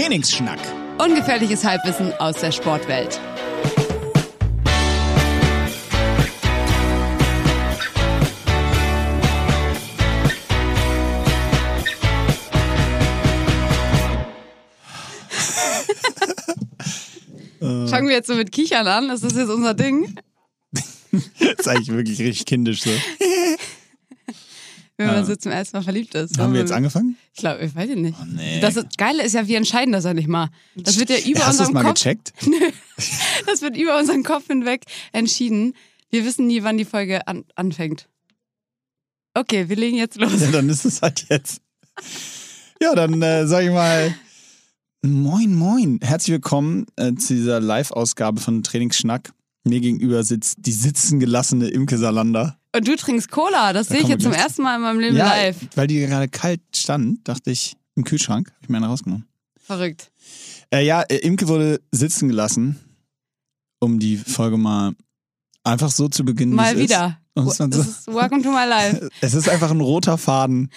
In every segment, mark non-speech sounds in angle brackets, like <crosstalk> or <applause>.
Trainingsschnack. Ungefährliches Halbwissen aus der Sportwelt. Fangen wir jetzt so mit Kichern an? Ist das jetzt unser Ding? <laughs> Das ist eigentlich wirklich richtig kindisch so. Wenn man so zum ersten Mal verliebt ist. Haben wir jetzt angefangen? Ich glaube, ich weiß nicht. Oh, nee. Das Geile ist ja, wir entscheiden das ja nicht mal. Das wird ja über Hast unserem mal Kopf. gecheckt? <laughs> Das wird über unseren Kopf hinweg entschieden. Wir wissen nie, wann die Folge an, anfängt. Okay, wir legen jetzt los. Ja, dann ist es halt jetzt. Ja, dann äh, sag ich mal. Moin, moin. Herzlich willkommen äh, zu dieser Live-Ausgabe von Trainingsschnack. Mir gegenüber sitzt die sitzen gelassene Imke Salander. Und du trinkst Cola. Das Da sehe ich jetzt zum ersten Mal in meinem Leben Ja, live. weil die gerade kalt stand, dachte ich, im Kühlschrank, habe ich mir eine rausgenommen. Verrückt. Äh, ja, äh, Imke wurde sitzen gelassen, um die Folge mal einfach so zu beginnen. Mal wieder. Ist so- Das ist Welcome to my life. <laughs> Es ist einfach ein roter Faden.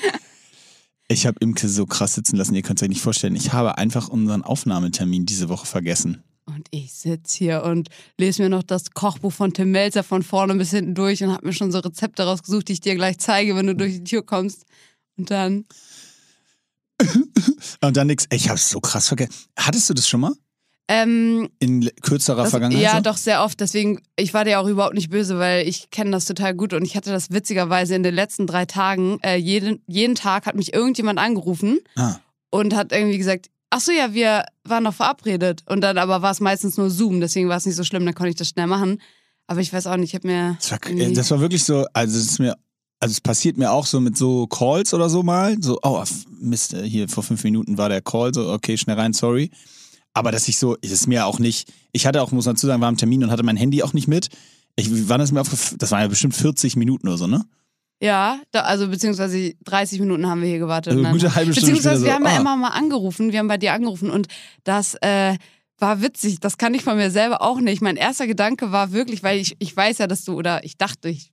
Ich habe Imke so krass sitzen lassen, ihr könnt es euch nicht vorstellen. Ich habe einfach unseren Aufnahmetermin diese Woche vergessen. Und ich sitze hier und lese mir noch das Kochbuch von Tim Melzer von vorne bis hinten durch und habe mir schon so Rezepte rausgesucht, die ich dir gleich zeige, wenn du durch die Tür kommst. Und dann, <laughs> Und dann nix. Ich habe es so krass vergessen. Hattest du das schon mal? ähm, In kürzerer das, Vergangenheit? ja, so? doch sehr oft. Deswegen, ich war dir auch überhaupt nicht böse, weil ich kenne das total gut und ich hatte das witzigerweise in den letzten drei Tagen. Äh, jeden, jeden Tag hat mich irgendjemand angerufen Ah, und hat irgendwie gesagt, ach so, ja, wir waren noch verabredet. Und dann aber war es meistens nur Zoom, deswegen war es nicht so schlimm, dann konnte ich das schnell machen. Aber ich weiß auch nicht, ich habe mir. das, war, das war wirklich so, also es ist mir, also es passiert mir auch so mit so Calls oder so mal. So, oh, Mist, äh, hier vor fünf Minuten war der Call, so, okay, schnell rein, sorry. Aber dass ich so, es ist mir auch nicht, ich hatte auch, muss man dazu sagen, war am Termin und hatte mein Handy auch nicht mit. Ich, wann ist mir aufgef- das waren ja bestimmt 40 Minuten oder so, ne? Ja, da, also beziehungsweise 30 Minuten haben wir hier gewartet. Also gute halbe Stunde beziehungsweise wir so, haben ja ah. immer mal angerufen, wir haben bei dir angerufen und das äh, war witzig. Das kann ich von mir selber auch nicht. Mein erster Gedanke war wirklich, weil ich, ich weiß ja, dass du, oder ich dachte, ich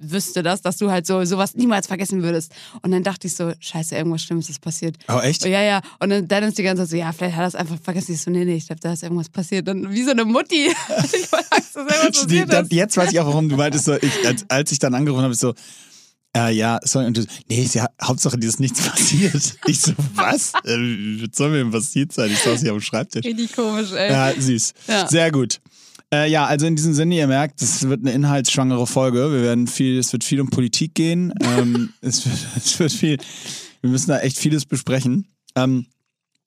wüsste das, dass du halt so sowas niemals vergessen würdest. Und dann dachte ich so, scheiße, irgendwas Schlimmes ist passiert. Oh, echt? Ja, ja. Und dann Dennis die ganze Zeit so, ja, vielleicht hat er es einfach vergessen. Ich so, nee, nee, ich glaube, da ist irgendwas passiert. Dann wie so eine Mutti. <laughs> ich Angst, dass Die, dann, ist. jetzt weiß ich auch, warum du meintest, so, ich, als, als ich dann angerufen habe, ich so, äh, ja, sorry, und du, nee, ist ja, Hauptsache, dir ist nichts <laughs> passiert. Ich so, was? Äh, was soll mir denn passiert sein? Ich saß hier am Schreibtisch. Richtig komisch, ey. Ja, süß. Ja. Sehr gut. Äh, ja, also in diesem Sinne, ihr merkt, es wird eine inhaltsschwangere Folge. Wir werden viel, es wird viel um Politik gehen. ähm, <laughs> es, wird, es wird viel, wir müssen da echt vieles besprechen. Ähm,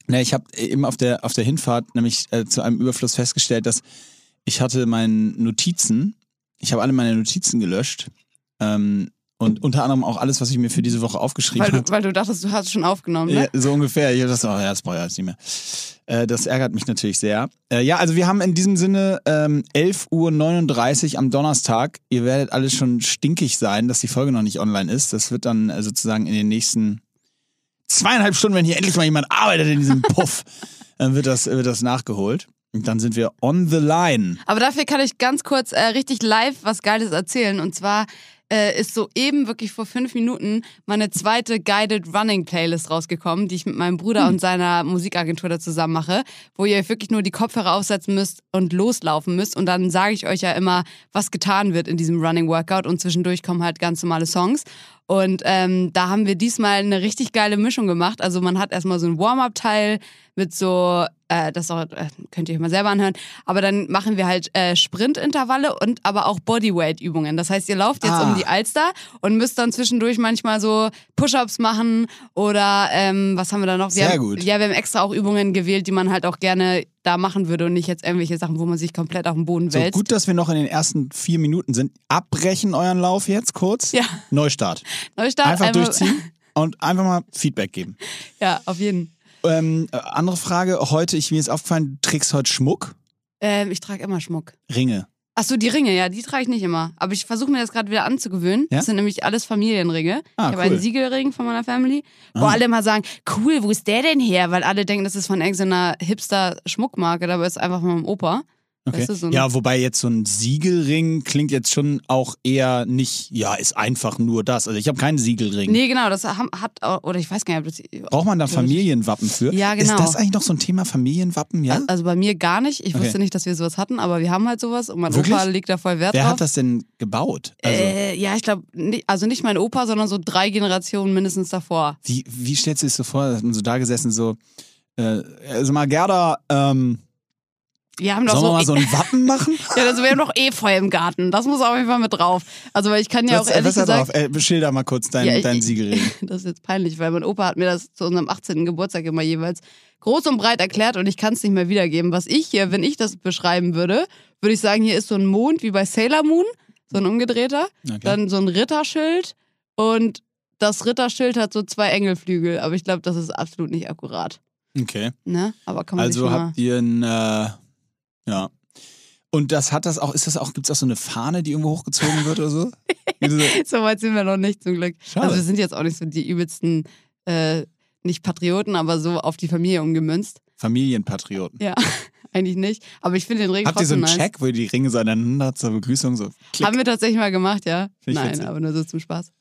ne, ich habe eben auf der, auf der Hinfahrt nämlich äh, zu einem Überfluss festgestellt, dass ich hatte meine Notizen, ich habe alle meine Notizen gelöscht. Ähm, und unter anderem auch alles, was ich mir für diese Woche aufgeschrieben habe. weil du dachtest, du hast es schon aufgenommen, ne? Ja, so ungefähr. Ich das, oh ja, das brauche ich jetzt nicht mehr. Äh, das ärgert mich natürlich sehr. Äh, ja, also wir haben in diesem Sinne ähm, 11.39 Uhr am Donnerstag. Ihr werdet alle schon stinkig sein, dass die Folge noch nicht online ist. Das wird dann äh, sozusagen in den nächsten zweieinhalb Stunden, wenn hier endlich mal jemand arbeitet in diesem <laughs> Puff, dann wird das, wird das nachgeholt. Und dann sind wir on the line. Aber dafür kann ich ganz kurz äh, richtig live was Geiles erzählen. Und zwar äh, ist soeben wirklich vor fünf Minuten meine zweite Guided Running Playlist rausgekommen, die ich mit meinem Bruder und seiner Musikagentur da zusammen mache, wo ihr wirklich nur die Kopfhörer aufsetzen müsst und loslaufen müsst. Und dann sage ich euch ja immer, was getan wird in diesem Running Workout. Und zwischendurch kommen halt ganz normale Songs. Und ähm, da haben wir diesmal eine richtig geile Mischung gemacht. Also man hat erstmal so ein Warm-up-Teil mit so, äh, das auch, äh, könnt ihr euch mal selber anhören, aber dann machen wir halt äh, Sprintintervalle und aber auch Bodyweight-Übungen. Das heißt, ihr lauft jetzt Ah. um die Alster und müsst dann zwischendurch manchmal so Push-Ups machen oder ähm, was haben wir da noch? Wir Sehr haben, gut. Ja, wir haben extra auch Übungen gewählt, die man halt auch gerne da machen würde und nicht jetzt irgendwelche Sachen, wo man sich komplett auf den Boden So wälzt. gut, dass wir noch in den ersten vier Minuten sind. Abbrechen euren Lauf jetzt kurz. Ja. Neustart. Neustart, Einfach einmal- durchziehen <laughs> und einfach mal Feedback geben. Ja, auf jeden. Ähm, äh, andere Frage, heute, ich mir ist aufgefallen, du trägst heute Schmuck, Ähm, ich trage immer Schmuck. Ringe. Ach so, die Ringe, ja, die trage ich nicht immer. Aber ich versuche mir das gerade wieder anzugewöhnen. Ja? Das sind nämlich alles Familienringe. Ah, ich habe cool. einen Siegelring von meiner Family, wo Ah. alle immer sagen, cool, wo ist der denn her? Weil alle denken, das ist von irgendeiner Hipster-Schmuckmarke, dabei ist es einfach von meinem Opa. Okay. Weißt du, so ja, wobei jetzt so ein Siegelring klingt jetzt schon auch eher nicht, ja, ist einfach nur das. Also ich habe keinen Siegelring. Nee, genau, das hat auch, oder ich weiß gar nicht, ob das. Braucht man da Familienwappen für? Ja, genau. Ist das eigentlich noch so ein Thema Familienwappen, ja? Also bei mir gar nicht. Ich Okay. wusste nicht, dass wir sowas hatten, aber wir haben halt sowas und mein Wirklich? Opa legt da voll Wert Wer drauf. hat das denn gebaut? Also, äh, ja, ich glaube, also nicht mein Opa, sondern so drei Generationen mindestens davor. wie, wie stellst du dir das so vor? Da hat man so da gesessen, so, äh, also mal Gerda, ähm, Wir haben doch sollen wir so, mal so ein Wappen machen? <laughs> ja, also wir haben doch Efeu im Garten. Das muss auf jeden Fall mit drauf. Also weil ich kann ja auch was, ehrlich was gesagt, drauf? Äh, schilder mal kurz dein, Ja, ich- dein Siegelring. <laughs> das ist jetzt peinlich, weil mein Opa hat mir das zu unserem 18. Geburtstag immer jeweils groß und breit erklärt und ich kann es nicht mehr wiedergeben. Was ich hier, wenn ich das beschreiben würde, würde ich sagen, hier ist so ein Mond wie bei Sailor Moon, so ein umgedrehter, Okay. dann so ein Ritterschild und das Ritterschild hat so zwei Engelflügel, aber ich glaube, das ist absolut nicht akkurat. Okay. Ne? Aber kann man Also habt ihr ein, äh, ja. Und das hat das auch, ist das auch, gibt es auch so eine Fahne, die irgendwo hochgezogen wird oder so? <laughs> So- weit sind wir noch nicht zum Glück. Schade. Also wir sind jetzt auch nicht so die übelsten, äh, nicht Patrioten, aber so auf die Familie umgemünzt. Familienpatrioten. Ja, <laughs> eigentlich nicht. Aber ich finde den Ring Habt ihr so einen nice. Check, wo ihr die Ringe so aneinander zur Begrüßung so klick? Haben wir tatsächlich mal gemacht, ja. Ich Nein, witzig. aber nur so zum Spaß.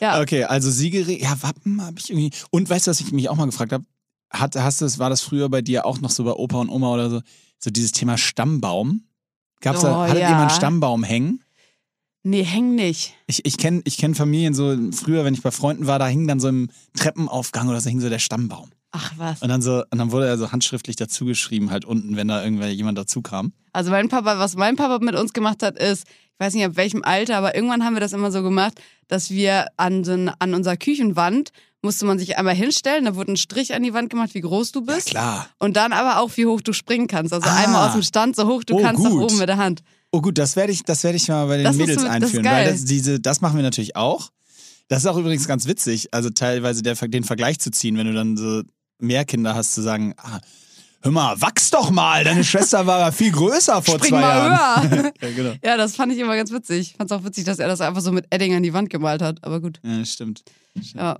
Ja, Okay, also Siegelring, ja, Wappen habe ich irgendwie. Und weißt du, was ich mich auch mal gefragt habe? Hat, hast du war das früher bei dir auch noch so bei Opa und Oma oder so? So dieses Thema Stammbaum? Gab's da, Oh, hattet ja. einen Stammbaum hängen? nee, häng nicht. Ich, ich kenne ich kenn Familien so, früher, wenn ich bei Freunden war, da hing dann so im Treppenaufgang oder so, hing so der Stammbaum. Ach was. Und dann so, und dann wurde er so handschriftlich dazu geschrieben, halt unten, wenn da irgendwer jemand dazu kam. Also mein Papa, was mein Papa mit uns gemacht hat, ist, ich weiß nicht ab welchem Alter, aber irgendwann haben wir das immer so gemacht, dass wir an, so ein, an unserer Küchenwand musste man sich einmal hinstellen, da wurde ein Strich an die Wand gemacht, wie groß du bist. Klar. Und dann aber auch, wie hoch du springen kannst. Also Ah. einmal aus dem Stand, so hoch du Oh, kannst, nach gut. oben mit der Hand. Oh gut, das werde ich, das werde ich mal bei den Das Mädels du das einführen, geil. weil das, diese, das machen wir natürlich auch. Das ist auch übrigens ganz witzig, also teilweise der, den Vergleich zu ziehen, wenn du dann so mehr Kinder hast, zu sagen, ah, hör mal, wachs doch mal, deine Schwester war ja viel größer vor Spring zwei mal Jahren. höher. <laughs> ja, genau. ja, das fand ich immer ganz witzig. Ich fand es auch witzig, dass er das einfach so mit Edding an die Wand gemalt hat. Aber gut. Ja, stimmt. Ja.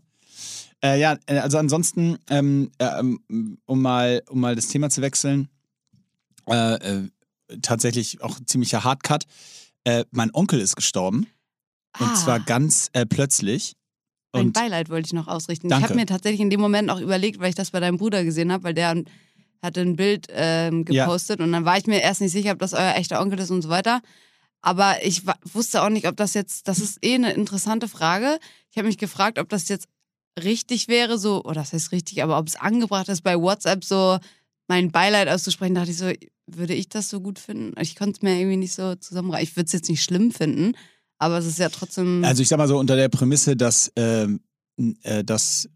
Äh, ja, äh, also ansonsten, ähm, äh, ähm, um, mal, um mal das Thema zu wechseln, äh, äh, tatsächlich auch ein ziemlicher Hardcut. Äh, mein Onkel ist gestorben. Und Ah, zwar ganz äh, plötzlich. Mein Und Beileid wollte ich noch ausrichten. Danke. Ich habe mir tatsächlich in dem Moment auch überlegt, weil ich das bei deinem Bruder gesehen habe, weil der ein- hatte ein Bild ähm, Ja. gepostet und dann war ich mir erst nicht sicher, ob das euer echter Onkel ist und so weiter. Aber ich wusste auch nicht, ob das jetzt, das ist eh eine interessante Frage. Ich habe mich gefragt, ob das jetzt richtig wäre, so, oder das heißt richtig, aber ob es angebracht ist, bei WhatsApp so mein Beileid auszusprechen, dachte ich so, würde ich das so gut finden? Ich konnte es mir irgendwie nicht so zusammenreißen. Ich würde es jetzt nicht schlimm finden, aber es ist ja trotzdem. Also ich sag mal so unter der Prämisse, dass, ähm, äh, dass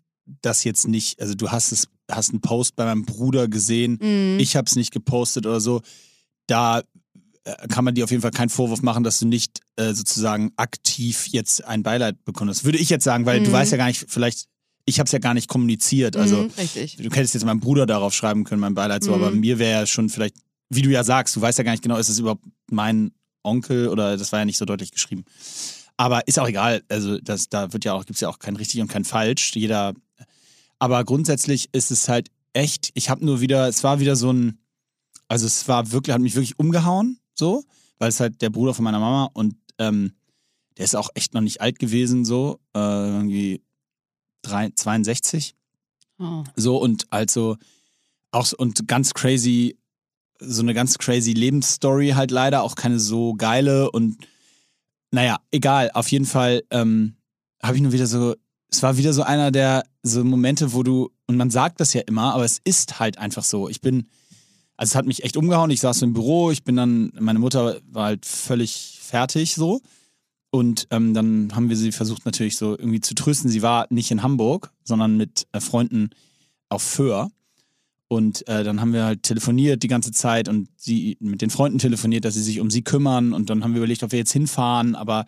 das jetzt nicht, also du hast es, hast einen Post bei meinem Bruder gesehen, Mhm. ich habe es nicht gepostet oder so, da äh, kann man dir auf jeden Fall keinen Vorwurf machen, dass du nicht äh, sozusagen aktiv jetzt ein Beileid bekundest. Würde ich jetzt sagen, weil du Mhm. weißt ja gar nicht, vielleicht, ich habe es ja gar nicht kommuniziert. Also Mhm, richtig. du hättest jetzt meinem Bruder darauf schreiben können, mein Beileid so, Mhm. aber mir wäre ja schon vielleicht, wie du ja sagst, du weißt ja gar nicht genau, ist es überhaupt mein Onkel oder das war ja nicht so deutlich geschrieben. Aber ist auch egal, also das, da wird ja auch, gibt es ja auch kein richtig und kein falsch. Jeder. Aber grundsätzlich ist es halt echt, ich habe nur wieder, es war wieder so ein, also es war wirklich, hat mich wirklich umgehauen, so, weil es halt der Bruder von meiner Mama und ähm, der ist auch echt noch nicht alt gewesen, so, äh, irgendwie drei, 62. Oh. So und also auch so- und ganz crazy, so eine ganz crazy Lebensstory halt leider, auch keine so geile und naja, egal, auf jeden Fall ähm, habe ich nur wieder so, es war wieder so einer der so Momente, wo du, und man sagt das ja immer, aber es ist halt einfach so. Ich bin, also es hat mich echt umgehauen, ich saß im Büro, ich bin dann, meine Mutter war halt völlig fertig so. Und ähm, dann haben wir sie versucht natürlich so irgendwie zu trösten. Sie war nicht in Hamburg, sondern mit äh, Freunden auf Föhr. Und äh, dann haben wir halt telefoniert die ganze Zeit und sie mit den Freunden telefoniert, dass sie sich um sie kümmern. Und dann haben wir überlegt, ob wir jetzt hinfahren, aber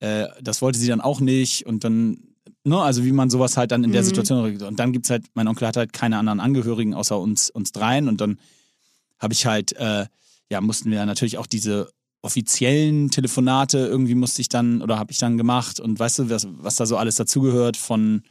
äh, das wollte sie dann auch nicht. Und dann, ne, also wie man sowas halt dann in der Mhm. Situation regelt. Und dann gibt's halt, mein Onkel hat halt keine anderen Angehörigen außer uns, uns dreien. Und dann habe ich halt, äh, ja, mussten wir natürlich auch diese offiziellen Telefonate irgendwie musste ich dann oder habe ich dann gemacht und weißt du, was, was da so alles dazugehört von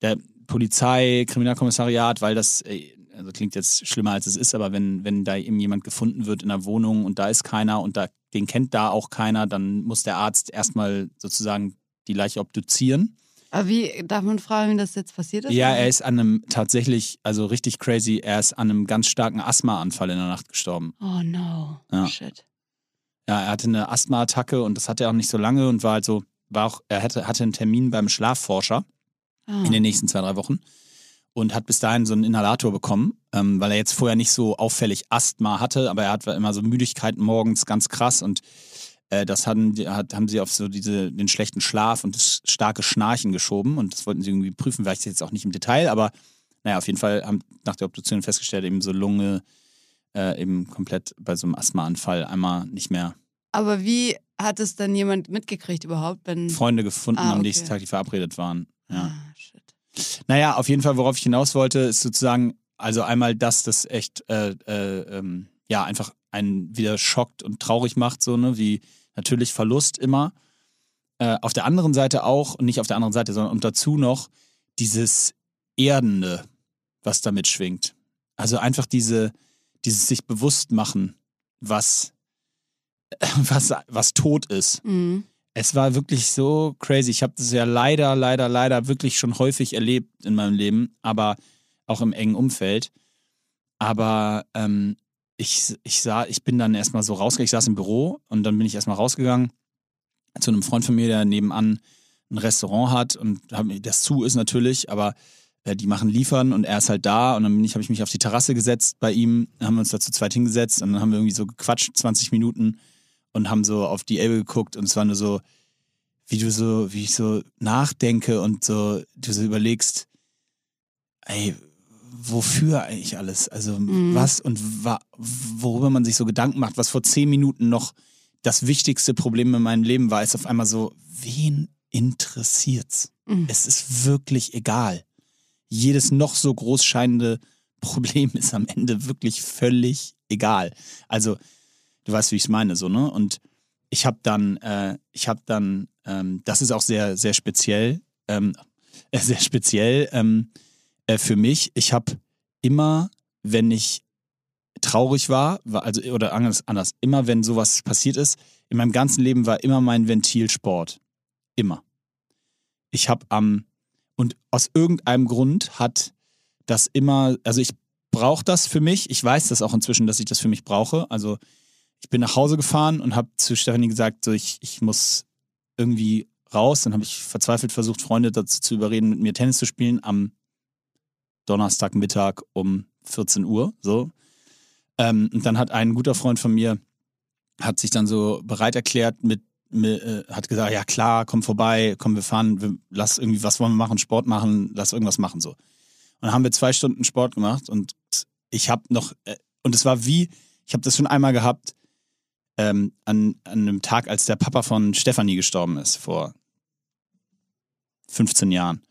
der Polizei, Kriminalkommissariat, weil das, äh, also klingt jetzt schlimmer als es ist, aber wenn, wenn da eben jemand gefunden wird in der Wohnung und da ist keiner und da, den kennt da auch keiner, dann muss der Arzt erstmal sozusagen die Leiche obduzieren. Aber wie, darf man fragen, wie das jetzt passiert ist? Ja, er ist an einem tatsächlich, also richtig crazy, er ist an einem ganz starken Asthmaanfall in der Nacht gestorben. Oh no. Ja. Shit. Ja, er hatte eine Asthmaattacke und das hatte er auch nicht so lange und war halt so, war auch, er hatte, hatte einen Termin beim Schlafforscher Ah. in den nächsten zwei, drei Wochen und hat bis dahin so einen Inhalator bekommen, ähm, weil er jetzt vorher nicht so auffällig Asthma hatte, aber er hat immer so Müdigkeit morgens ganz krass und äh, das die- hat, haben sie auf so diese, den schlechten Schlaf und das starke Schnarchen geschoben und das wollten sie irgendwie prüfen, vielleicht jetzt auch nicht im Detail, aber naja, auf jeden Fall haben nach der Obduktion festgestellt, eben so Lunge äh, eben komplett bei so einem Asthmaanfall einmal nicht mehr Aber wie hat es dann jemand mitgekriegt überhaupt, wenn. Freunde gefunden Ah, am okay. nächsten Tag, die verabredet waren. Ja. Ah, shit. Naja, auf jeden Fall, worauf ich hinaus wollte, ist sozusagen, also einmal, dass das echt, äh, äh, ähm, ja, einfach einen wieder schockt und traurig macht, so, ne, wie natürlich Verlust immer. Äh, auf der anderen Seite auch, und nicht auf der anderen Seite, sondern und dazu noch dieses Erdende, was damit schwingt. Also einfach diese, dieses sich bewusst machen, was, <laughs> was, was tot ist. Mhm. Es war wirklich so crazy. Ich habe das ja leider, leider, leider wirklich schon häufig erlebt in meinem Leben, aber auch im engen Umfeld. Aber ähm, ich, ich sah, ich bin dann erstmal so rausgegangen. Ich saß im Büro und dann bin ich erstmal rausgegangen zu einem Freund von mir, der nebenan ein Restaurant hat und das zu ist natürlich, aber äh, die machen liefern und er ist halt da und dann habe ich mich auf die Terrasse gesetzt bei ihm, haben wir uns da zu zweit hingesetzt und dann haben wir irgendwie so gequatscht, 20 Minuten und haben so auf die Elbe geguckt und es war nur so, wie du so, wie ich so nachdenke und so, du so überlegst, ey, wofür eigentlich alles? Also Mhm. was und wa worüber man sich so Gedanken macht, was vor zehn Minuten noch das wichtigste Problem in meinem Leben war, ist auf einmal so, wen interessiert's? Mhm. Es ist wirklich egal. Jedes noch so groß scheinende <laughs> Problem ist am Ende wirklich völlig egal. Also, du weißt, wie ich es meine, so, ne? Und ich habe dann, äh, ich habe dann, ähm, das ist auch sehr, sehr speziell, ähm, äh, <laughs> sehr speziell ähm, äh, für mich. Ich habe immer, wenn ich traurig war, war also oder anders, anders, immer wenn sowas passiert ist, in meinem ganzen Leben war immer mein Ventil Sport. Immer. Ich habe am und aus irgendeinem Grund hat das immer, also ich brauche das für mich. Ich weiß das auch inzwischen, dass ich das für mich brauche. Also ich bin nach Hause gefahren und habe zu Stefanie gesagt, so ich, ich muss irgendwie raus. Dann habe ich verzweifelt versucht, Freunde dazu zu überreden, mit mir Tennis zu spielen am Donnerstagmittag um 14 Uhr. So. Ähm, und dann hat ein guter Freund von mir, hat sich dann so bereit erklärt mit, mit äh, hat gesagt, ja klar, komm vorbei, komm, wir fahren, wir, lass irgendwie, was wollen wir machen, Sport machen, lass irgendwas machen, so. Und dann haben wir zwei Stunden Sport gemacht und ich habe noch, äh, und es war wie, ich habe das schon einmal gehabt, ähm, an, an einem Tag, als der Papa von Stefanie gestorben ist, vor 15 Jahren.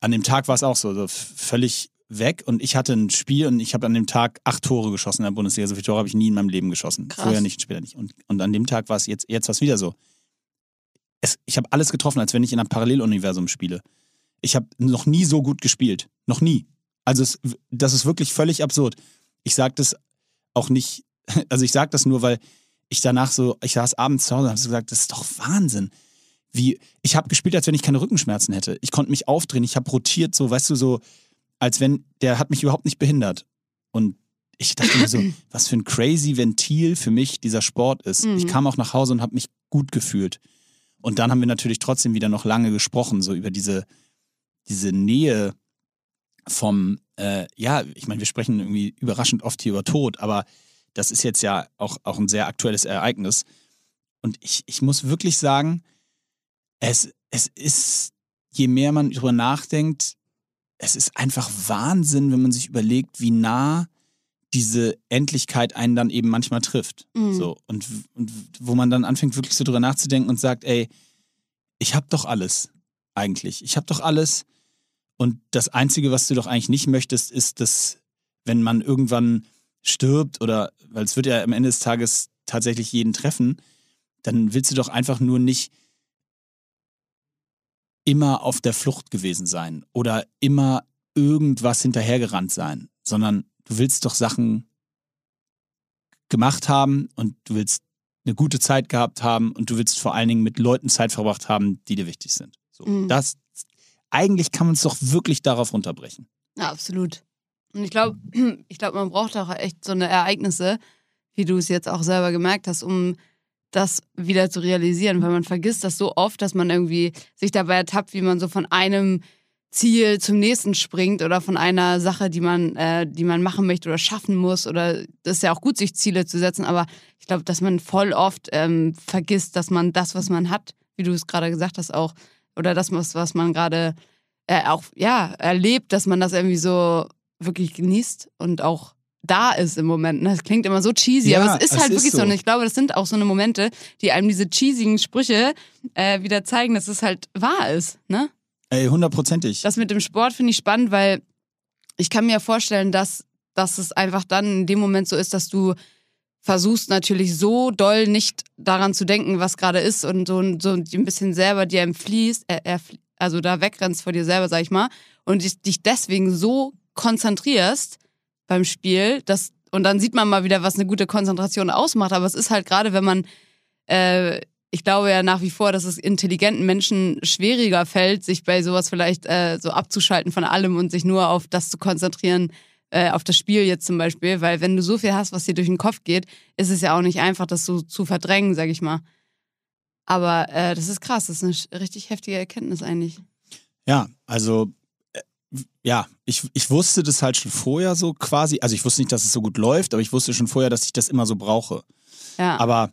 An dem Tag war es auch so, so völlig weg und ich hatte ein Spiel und ich habe an dem Tag acht Tore geschossen in der Bundesliga. So viele Tore habe ich nie in meinem Leben geschossen. Krass. Vorher nicht, später nicht. Und, und an dem Tag war es jetzt, jetzt war es wieder so. Es, ich habe alles getroffen, als wenn ich in einem Paralleluniversum spiele. Ich habe noch nie so gut gespielt. Noch nie. Also es, das ist wirklich völlig absurd. Ich sage das auch nicht, <laughs> also ich sage das nur, weil ich danach so, ich saß abends zu Hause und habe gesagt, das ist doch Wahnsinn. Wie, ich habe gespielt, als wenn ich keine Rückenschmerzen hätte. Ich konnte mich aufdrehen, ich habe rotiert, so, weißt du, so, als wenn, der hat mich überhaupt nicht behindert. Und ich dachte mir so, <laughs> was für ein crazy Ventil für mich dieser Sport ist. Mhm. Ich kam auch nach Hause und habe mich gut gefühlt. Und dann haben wir natürlich trotzdem wieder noch lange gesprochen, so über diese, diese Nähe vom, äh, ja, ich meine, wir sprechen irgendwie überraschend oft hier über Tod, aber das ist jetzt ja auch, auch ein sehr aktuelles Ereignis. Und ich, ich muss wirklich sagen, es, es ist, je mehr man drüber nachdenkt, es ist einfach Wahnsinn, wenn man sich überlegt, wie nah diese Endlichkeit einen dann eben manchmal trifft. Mhm. So, und, und wo man dann anfängt, wirklich so drüber nachzudenken und sagt, ey, ich hab doch alles eigentlich. Ich hab doch alles. Und das Einzige, was du doch eigentlich nicht möchtest, ist, dass, wenn man irgendwann stirbt oder, weil es wird ja am Ende des Tages tatsächlich jeden treffen, dann willst du doch einfach nur nicht immer auf der Flucht gewesen sein oder immer irgendwas hinterhergerannt sein, sondern du willst doch Sachen gemacht haben und du willst eine gute Zeit gehabt haben und du willst vor allen Dingen mit Leuten Zeit verbracht haben, die dir wichtig sind. So, Mhm. das, eigentlich kann man es doch wirklich darauf runterbrechen. Ja, absolut. Und ich glaube, <clears throat> ich glaube, man braucht auch echt so eine Ereignisse, wie du es jetzt auch selber gemerkt hast, um das wieder zu realisieren, weil man vergisst das so oft, dass man irgendwie sich dabei ertappt, wie man so von einem Ziel zum nächsten springt oder von einer Sache, die man, äh, die man machen möchte oder schaffen muss. Oder das ist ja auch gut, sich Ziele zu setzen, aber ich glaube, dass man voll oft ähm, vergisst, dass man das, was man hat, wie du es gerade gesagt hast, auch, oder das, was, man gerade äh, auch ja, erlebt, dass man das irgendwie so wirklich genießt und auch da ist im Moment. ne? Das klingt immer so cheesy, Ja, aber es ist es halt ist wirklich so. so. Und ich glaube, das sind auch so eine Momente, die einem diese cheesigen Sprüche äh, wieder zeigen, dass es halt wahr ist. Ne? Ey, hundertprozentig. Das mit dem Sport finde ich spannend, weil ich kann mir vorstellen, dass, dass es einfach dann in dem Moment so ist, dass du versuchst natürlich so doll nicht daran zu denken, was gerade ist und so, so ein bisschen selber dir entfließt, äh, also da wegrennst vor dir selber, sag ich mal, und dich, dich deswegen so konzentrierst beim Spiel, dass, und dann sieht man mal wieder, was eine gute Konzentration ausmacht, aber es ist halt gerade, wenn man äh, ich glaube ja nach wie vor, dass es intelligenten Menschen schwieriger fällt, sich bei sowas vielleicht äh, so abzuschalten von allem und sich nur auf das zu konzentrieren, äh, auf das Spiel jetzt zum Beispiel. Weil wenn du so viel hast, was dir durch den Kopf geht, ist es ja auch nicht einfach, das so zu verdrängen, sag ich mal. Aber äh, das ist krass, das ist eine richtig heftige Erkenntnis eigentlich. Ja, also ja, ich, ich wusste das halt schon vorher so quasi. Also ich wusste nicht, dass es so gut läuft, aber ich wusste schon vorher, dass ich das immer so brauche. Ja. Aber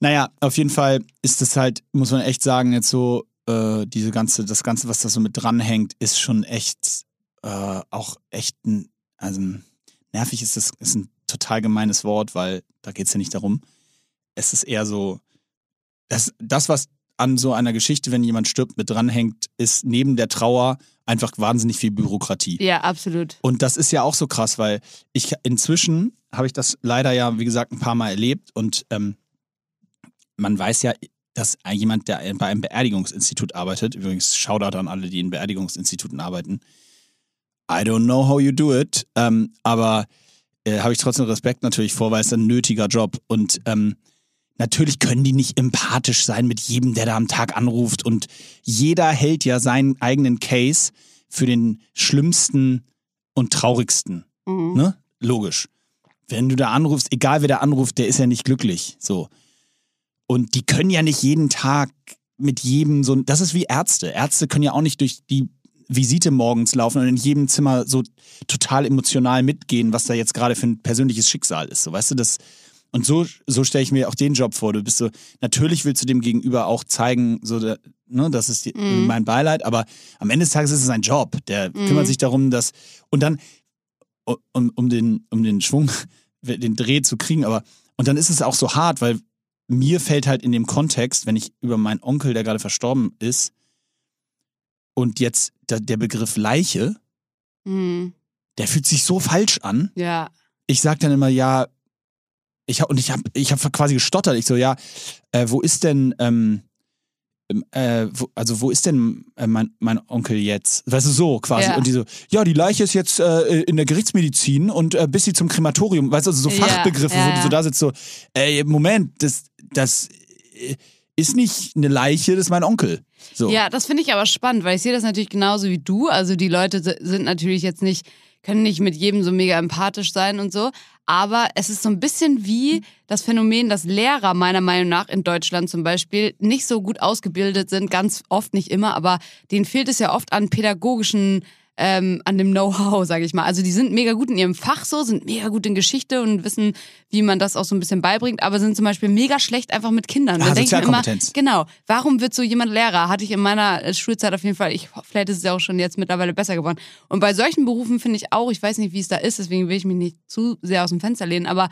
naja, auf jeden Fall ist es halt, muss man echt sagen, jetzt so, äh, diese ganze, das Ganze, was da so mit dranhängt, ist schon echt äh, auch echt ein, also nervig ist das, ist ein total gemeines Wort, weil da geht es ja nicht darum. Es ist eher so, das, das, was an so einer Geschichte, wenn jemand stirbt, mit dranhängt, ist neben der Trauer einfach wahnsinnig viel Bürokratie. ja, absolut. Und das ist ja auch so krass, weil ich inzwischen habe ich das leider ja, wie gesagt, ein paar Mal erlebt und ähm, man weiß ja, dass jemand, der bei einem Beerdigungsinstitut arbeitet, übrigens Shoutout an alle, die in Beerdigungsinstituten arbeiten, I don't know how you do it, ähm, aber äh, habe ich trotzdem Respekt natürlich vor, weil es ein nötiger Job und ähm, Natürlich können die nicht empathisch sein mit jedem, der da am Tag anruft. Und jeder hält ja seinen eigenen Case für den schlimmsten und traurigsten. Mhm. Ne? Logisch. Wenn du da anrufst, egal wer da anruft, der ist ja nicht glücklich. So. Und die können ja nicht jeden Tag mit jedem so. Das ist wie Ärzte. Ärzte können ja auch nicht durch die Visite morgens laufen und in jedem Zimmer so total emotional mitgehen, was da jetzt gerade für ein persönliches Schicksal ist. So, weißt du, das. Und so, so stelle ich mir auch den Job vor. Du bist so, natürlich willst du dem Gegenüber auch zeigen, so, da- ne, das ist die, Mhm. mein Beileid, aber am Ende des Tages ist es ein Job. Der Mhm. kümmert sich darum, dass, und dann, um, um, den, um den Schwung, <laughs> den Dreh zu kriegen, aber, und dann ist es auch so hart, weil mir fällt halt in dem Kontext, wenn ich über meinen Onkel, der gerade verstorben ist, und jetzt der, der Begriff Leiche, Mhm. der fühlt sich so falsch an. Ja. Ich sag dann immer, ja, ich hab, und ich habe ich hab quasi gestottert. Ich so, ja, äh, wo ist denn, ähm, ähm, äh, wo, also wo ist denn äh, mein, mein Onkel jetzt? Weißt du, so quasi. Ja. Und die so, ja, die Leiche ist jetzt äh, in der Gerichtsmedizin und äh, bis sie zum Krematorium, weißt du, also so Ja, Fachbegriffe, ja, wo du so ja. da sitzt, so, ey, Moment, das, das äh, ist nicht eine Leiche, das ist mein Onkel. So. Ja, das finde ich aber spannend, weil ich sehe das natürlich genauso wie du. Also die Leute si- sind natürlich jetzt nicht, können nicht mit jedem so mega empathisch sein und so. Aber es ist so ein bisschen wie das Phänomen, dass Lehrer meiner Meinung nach in Deutschland zum Beispiel nicht so gut ausgebildet sind, ganz oft nicht immer, aber denen fehlt es ja oft an pädagogischen, ähm, an dem Know-how, sage ich mal. Also die sind mega gut in ihrem Fach so, sind mega gut in Geschichte und wissen, wie man das auch so ein bisschen beibringt, aber sind zum Beispiel mega schlecht einfach mit Kindern. Ah, ich immer. Genau. Warum wird so jemand Lehrer? Hatte ich in meiner äh, Schulzeit auf jeden Fall. Ich, vielleicht ist es ja auch schon jetzt mittlerweile besser geworden. Und bei solchen Berufen finde ich auch, ich weiß nicht, wie es da ist, deswegen will ich mich nicht zu sehr aus dem Fenster lehnen, aber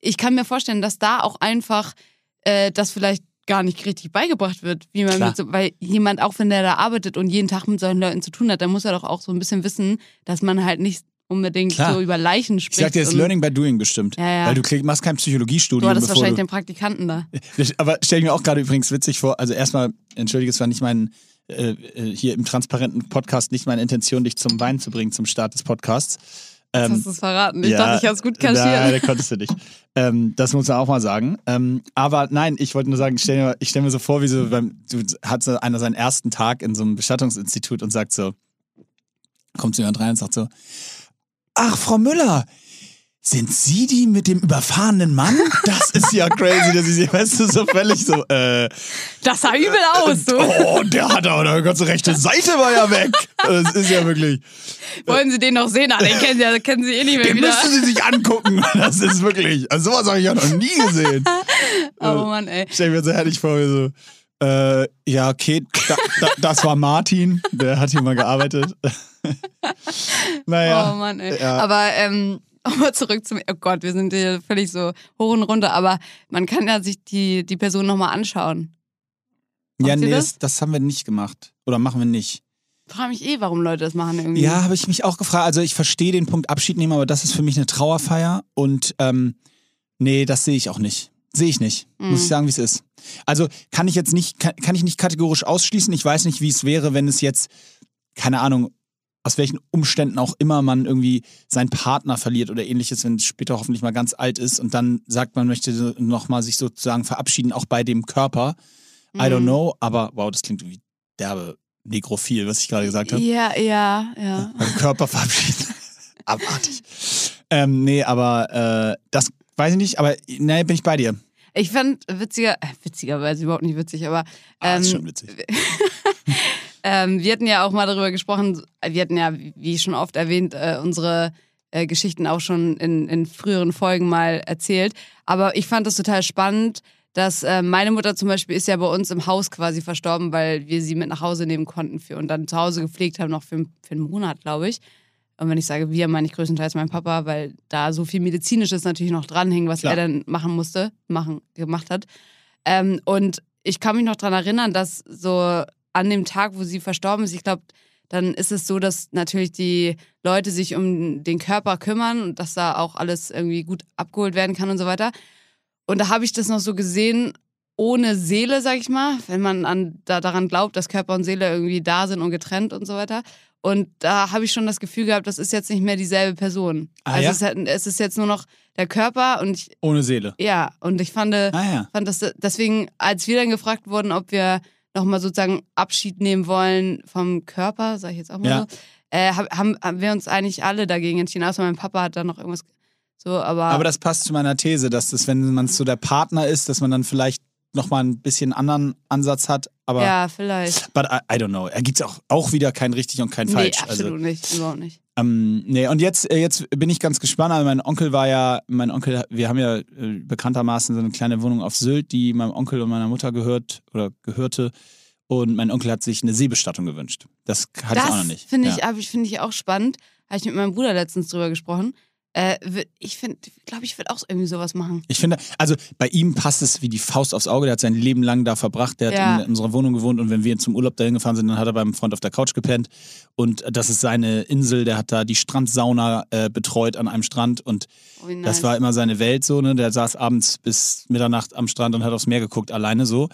ich kann mir vorstellen, dass da auch einfach äh, das vielleicht gar nicht richtig beigebracht wird, wie man mit so, weil jemand, auch wenn der da arbeitet und jeden Tag mit solchen Leuten zu tun hat, dann muss er doch auch so ein bisschen wissen, dass man halt nicht unbedingt Klar. so über Leichen Ich spricht. sag dir, das Learning by Doing bestimmt. Ja, ja. Weil du klick- machst kein Psychologiestudium. Du hattest wahrscheinlich du, den Praktikanten da. <laughs> Aber stell ich mir auch gerade übrigens witzig vor, also erstmal, entschuldige, es war nicht mein äh, äh, hier im transparenten Podcast nicht meine Intention, dich zum Wein zu bringen zum Start des Podcasts. Ähm, hast du es verraten. Ich ja, dachte, ich habe es gut kaschiert. Nein, das konntest du <laughs> nicht. ähm, das muss man auch mal sagen. Ähm, aber nein, ich wollte nur sagen, ich stelle mir, ich stell mir so vor, wie so beim, du hat so einer seinen ersten Tag in so einem Bestattungsinstitut und sagt so, kommt jemand rein und sagt so, ach, Frau Müller, sind Sie die mit dem überfahrenen Mann? Das ist ja crazy, dass ich sie, weißt du, so völlig so, äh, Das sah übel aus. Du. oh, der hat aber die ganze rechte Seite war ja weg. Das ist ja wirklich, Wollen Sie den noch sehen? Ah, den kennen Sie, ja- kennen Sie eh nicht mehr den wieder. müssen Sie sich angucken. Das ist wirklich, also sowas habe ich ja noch nie gesehen. <laughs> Oh Mann, ey. Stell mir so herrlich vor, wie so, äh, ja, okay, da, da, das war Martin, der hat hier mal gearbeitet. <laughs> naja. Oh Mann, ey. Ja. Aber ähm, aber zurück zum. Oh Gott, wir sind hier völlig so hoch und runter. Aber man kann ja sich die, die Person nochmal anschauen. ja, Macht ihr nee, das? das, das haben wir nicht gemacht. Oder machen wir nicht. Frage mich eh, warum Leute das machen irgendwie. Ja, habe ich mich auch gefragt. Also ich verstehe den Punkt Abschied nehmen, aber das ist für mich eine Trauerfeier und ähm, nee, das sehe ich auch nicht. Sehe ich nicht. Mhm. Muss ich sagen, wie es ist. Also kann ich jetzt nicht, kann, kann ich nicht kategorisch ausschließen. Ich weiß nicht, wie es wäre, wenn es jetzt, keine Ahnung, aus welchen Umständen auch immer man irgendwie seinen Partner verliert oder ähnliches, wenn es später hoffentlich mal ganz alt ist und dann sagt, man möchte nochmal sich sozusagen verabschieden, auch bei dem Körper. I don't Mhm. know, aber wow, das klingt irgendwie derbe negrophil, was ich gerade gesagt habe. Ja, ja, ja. Beim Körper verabschieden. <laughs> Abartig. Ähm, nee, aber äh, das weiß ich nicht, aber nee, bin ich bei dir. Ich fand witziger, äh, witzigerweise überhaupt nicht witzig, aber Ah, ähm, ist schon witzig. <laughs> ähm, wir hatten ja auch mal darüber gesprochen, wir hatten ja, wie schon oft erwähnt, äh, unsere äh, Geschichten auch schon in, in früheren Folgen mal erzählt. Aber ich fand das total spannend, dass äh, meine Mutter zum Beispiel ist ja bei uns im Haus quasi verstorben, weil wir sie mit nach Hause nehmen konnten für und dann zu Hause gepflegt haben, noch für, für einen Monat, glaube ich. Und wenn ich sage wir, meine ich größtenteils mein Papa, weil da so viel Medizinisches natürlich noch dranhing, was Klar. er dann machen musste, machen, gemacht hat. Ähm, und ich kann mich noch daran erinnern, dass so an dem Tag, wo sie verstorben ist, ich glaube, dann ist es so, dass natürlich die Leute sich um den Körper kümmern und dass da auch alles irgendwie gut abgeholt werden kann und so weiter. Und da habe ich das noch so gesehen, ohne Seele, sag ich mal, wenn man an, da, daran glaubt, dass Körper und Seele irgendwie da sind und getrennt und so weiter. Und da habe ich schon das Gefühl gehabt, das ist jetzt nicht mehr dieselbe Person. Ah, also ja? es, ist, es ist jetzt nur noch der Körper und ich, Ohne Seele. ja, und ich fand, Ah ja. fand das deswegen, als wir dann gefragt wurden, ob wir nochmal sozusagen Abschied nehmen wollen vom Körper, sag ich jetzt auch mal Ja. so, äh, hab- haben, haben wir uns eigentlich alle dagegen entschieden. Außer mein Papa hat da noch irgendwas so, aber, Aber das passt zu meiner These, dass das, wenn man so der Partner ist, dass man dann vielleicht nochmal ein bisschen anderen Ansatz hat. Aber ja, vielleicht. but I, I don't know. Er gibt auch, auch wieder kein richtig und kein Nee, falsch. absolut Also, nicht, überhaupt nicht. Ähm, nee, und jetzt, äh, jetzt bin ich ganz gespannt. Also mein Onkel war ja, mein Onkel, wir haben ja äh, bekanntermaßen so eine kleine Wohnung auf Sylt, die meinem Onkel und meiner Mutter gehört oder gehörte. Und mein Onkel hat sich eine Seebestattung gewünscht. Das hatte ich auch noch Das nicht. finde Ja. ich, ich, find ich auch spannend. Habe ich mit meinem Bruder letztens drüber gesprochen. Äh, ich finde, glaube ich, würde auch irgendwie sowas machen. Ich finde, also bei ihm passt es wie die Faust aufs Auge. Der hat sein Leben lang da verbracht. Der hat Ja. in unserer Wohnung gewohnt und wenn wir zum Urlaub dahin gefahren sind, dann hat er beim Freund auf der Couch gepennt. Und das ist seine Insel. Der hat da die Strandsauna äh, betreut an einem Strand und Oh, wie das nice. war immer seine Welt so. Ne? Der saß abends bis Mitternacht am Strand und hat aufs Meer geguckt, alleine so.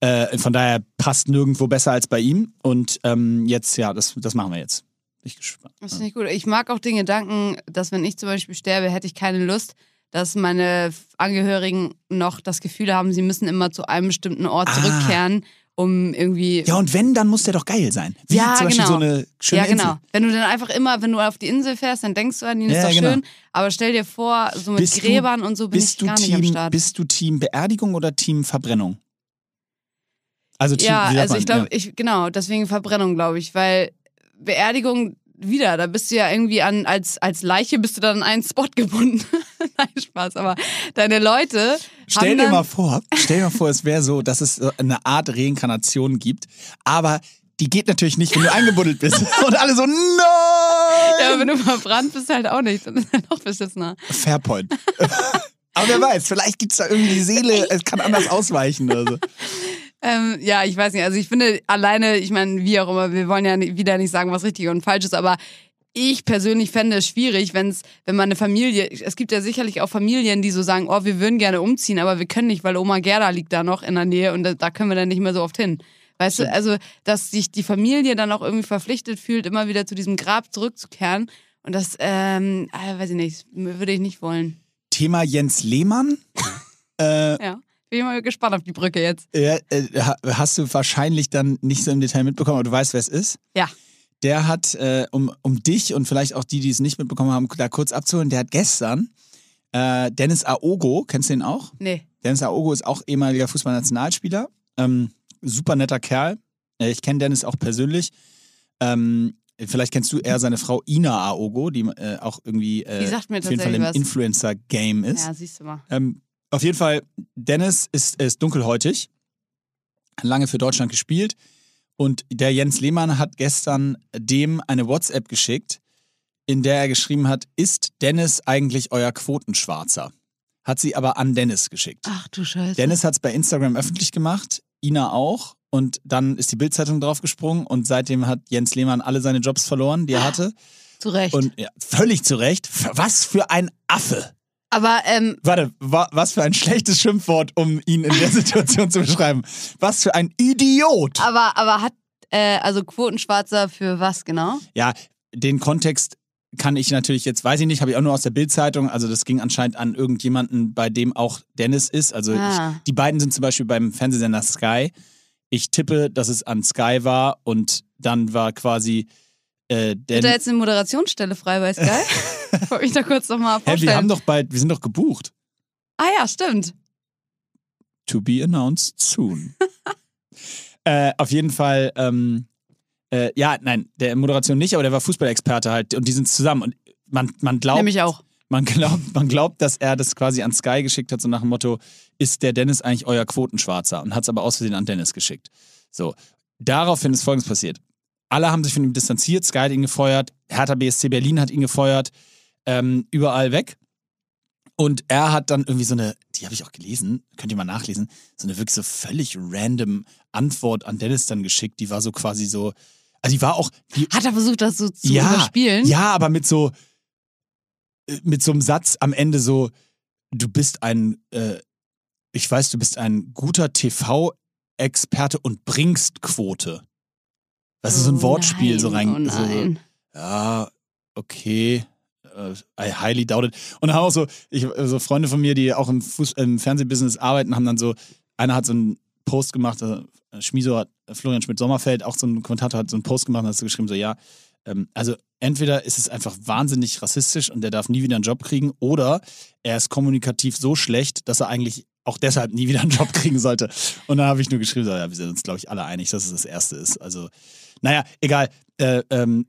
Äh, von daher passt nirgendwo besser als bei ihm. Und ähm, jetzt, ja, das, das machen wir jetzt. Ich gespannt. Das finde ich gut. Ich mag auch den Gedanken, dass wenn ich zum Beispiel sterbe, hätte ich keine Lust, dass meine Angehörigen noch das Gefühl haben, sie müssen immer zu einem bestimmten Ort Ah. zurückkehren, um irgendwie. Ja, und wenn, dann muss der doch geil sein. Wie Ja, zum Beispiel genau. so eine schöne ja, genau. Insel. Wenn du dann einfach immer, wenn du auf die Insel fährst, dann denkst du an die, ist Ja, doch genau. schön. Aber stell dir vor, so mit Bist du- Gräbern und so bin Bist ich du, gar nicht am Team, Start. bist du Team Beerdigung oder Team Verbrennung? Also Team, ja, also ich glaube, Ja. ich, genau, deswegen Verbrennung, glaube ich, weil Beerdigung wieder, da bist du ja irgendwie an, als, als Leiche bist du dann an einen Spot gebunden. <laughs> Nein, Spaß, aber deine Leute. Stell haben dir mal vor, stell dir mal vor, es wäre so, dass es so eine Art Reinkarnation gibt, aber die geht natürlich nicht, wenn du eingebuddelt bist. <laughs> Und alle so, nein! Ja, aber wenn du verbrannt bist, halt auch nicht. Dann ist halt noch beschissener. Fairpoint. <laughs> aber wer weiß, vielleicht gibt es da irgendwie die Seele, es kann anders ausweichen oder so. Ähm, ja, ich weiß nicht. Also ich finde alleine, ich meine, wie auch immer, wir wollen ja wieder nicht sagen, was richtig und falsch ist, aber ich persönlich fände es schwierig, wenn's, wenn man eine Familie, es gibt ja sicherlich auch Familien, die so sagen, oh, wir würden gerne umziehen, aber wir können nicht, weil Oma Gerda liegt da noch in der Nähe und da, da können wir dann nicht mehr so oft hin. Weißt du, also, dass sich die Familie dann auch irgendwie verpflichtet fühlt, immer wieder zu diesem Grab zurückzukehren. Und das, ähm, äh, weiß ich nicht, würde ich nicht wollen. Thema Jens Lehmann. <laughs> äh, Ja. Bin mal gespannt auf die Brücke jetzt. äh, äh, ha- hast du wahrscheinlich dann nicht so im Detail mitbekommen, aber du weißt, wer es ist. Ja. Der hat, äh, um, um dich und vielleicht auch die, die es nicht mitbekommen haben, da kurz abzuholen, der hat gestern äh, Dennis Aogo, kennst du den auch? Nee. Dennis Aogo ist auch ehemaliger Fußballnationalspieler. Ähm, super netter Kerl. Äh, ich kenne Dennis auch persönlich. Ähm, vielleicht kennst du eher seine Frau Ina Aogo, die äh, auch irgendwie äh, Die sagt mir auf jeden Fall im. Influencer-Game ist. Ja, siehst du mal. Ähm, auf jeden Fall, Dennis ist, ist dunkelhäutig, hat lange für Deutschland gespielt und der Jens Lehmann hat gestern dem eine WhatsApp geschickt, in der er geschrieben hat, ist Dennis eigentlich euer Quotenschwarzer? Hat sie aber an Dennis geschickt. Ach du Scheiße. Dennis hat es bei Instagram öffentlich gemacht, Ina auch. Und dann ist die Bildzeitung draufgesprungen und seitdem hat Jens Lehmann alle seine Jobs verloren, die er hatte. Zu Recht. Und ja, völlig zu Recht. Was für ein Affe. Aber ähm, Warte, wa was für ein schlechtes Schimpfwort, um ihn in der <laughs> Situation zu beschreiben. Was für ein Idiot. aber, aber hat, äh, also Quotenschwarzer für was genau? Ja, den Kontext kann ich natürlich jetzt, weiß ich nicht, habe ich auch nur aus der Bildzeitung. Also das ging anscheinend an irgendjemanden, bei dem auch Dennis ist. Also Ah. ich, die beiden sind zum Beispiel beim Fernsehsender Sky. Ich tippe, dass es an Sky war und dann war quasi äh, Wird da Dennis. jetzt eine Moderationsstelle frei bei Sky? <laughs> <laughs> Wollte mich da kurz nochmal vorstellen. wir haben doch bald, wir sind doch gebucht. ah ja, stimmt. To be announced soon. <laughs> äh, auf jeden Fall, ähm, äh, ja, nein, der Moderation nicht, aber der war Fußballexperte halt und die sind zusammen und man, man glaubt, Nämlich auch. man glaubt, man glaubt, dass er das quasi an Sky geschickt hat, so nach dem Motto, ist der Dennis eigentlich euer Quotenschwarzer? Und hat es aber aus Versehen an Dennis geschickt. So, daraufhin ist Folgendes passiert. Alle haben sich von ihm distanziert, Sky hat ihn gefeuert, Hertha BSC Berlin hat ihn gefeuert, ähm, überall weg. Und er hat dann irgendwie so eine, die habe ich auch gelesen, könnt ihr mal nachlesen, so eine wirklich so völlig random Antwort an Dennis dann geschickt. Die war so quasi so, also die war auch, die, Hat er versucht, das so zu ja, überspielen? Ja, aber mit so äh, mit so einem Satz am Ende so, du bist ein, äh, ich weiß, du bist ein guter TV-Experte und bringst Quote. Das ist so ein Oh Wortspiel so rein. nein, Oh so, nein. ja, okay. Äh, I highly doubt it. Und dann haben auch so, ich, so Freunde von mir, die auch im, Fuß, im Fernsehbusiness arbeiten, haben dann so, einer hat so einen Post gemacht, äh, Schmiso hat, Florian Schmidt-Sommerfeld, auch so ein Kommentator hat so einen Post gemacht und hat so geschrieben, so ja, ähm, also entweder ist es einfach wahnsinnig rassistisch und der darf nie wieder einen Job kriegen oder er ist kommunikativ so schlecht, dass er eigentlich auch deshalb nie wieder einen Job <laughs> kriegen sollte. Und dann habe ich nur geschrieben, so, ja, wir sind uns, glaube ich, alle einig, dass es das Erste ist. Also, naja, egal. Äh, ähm,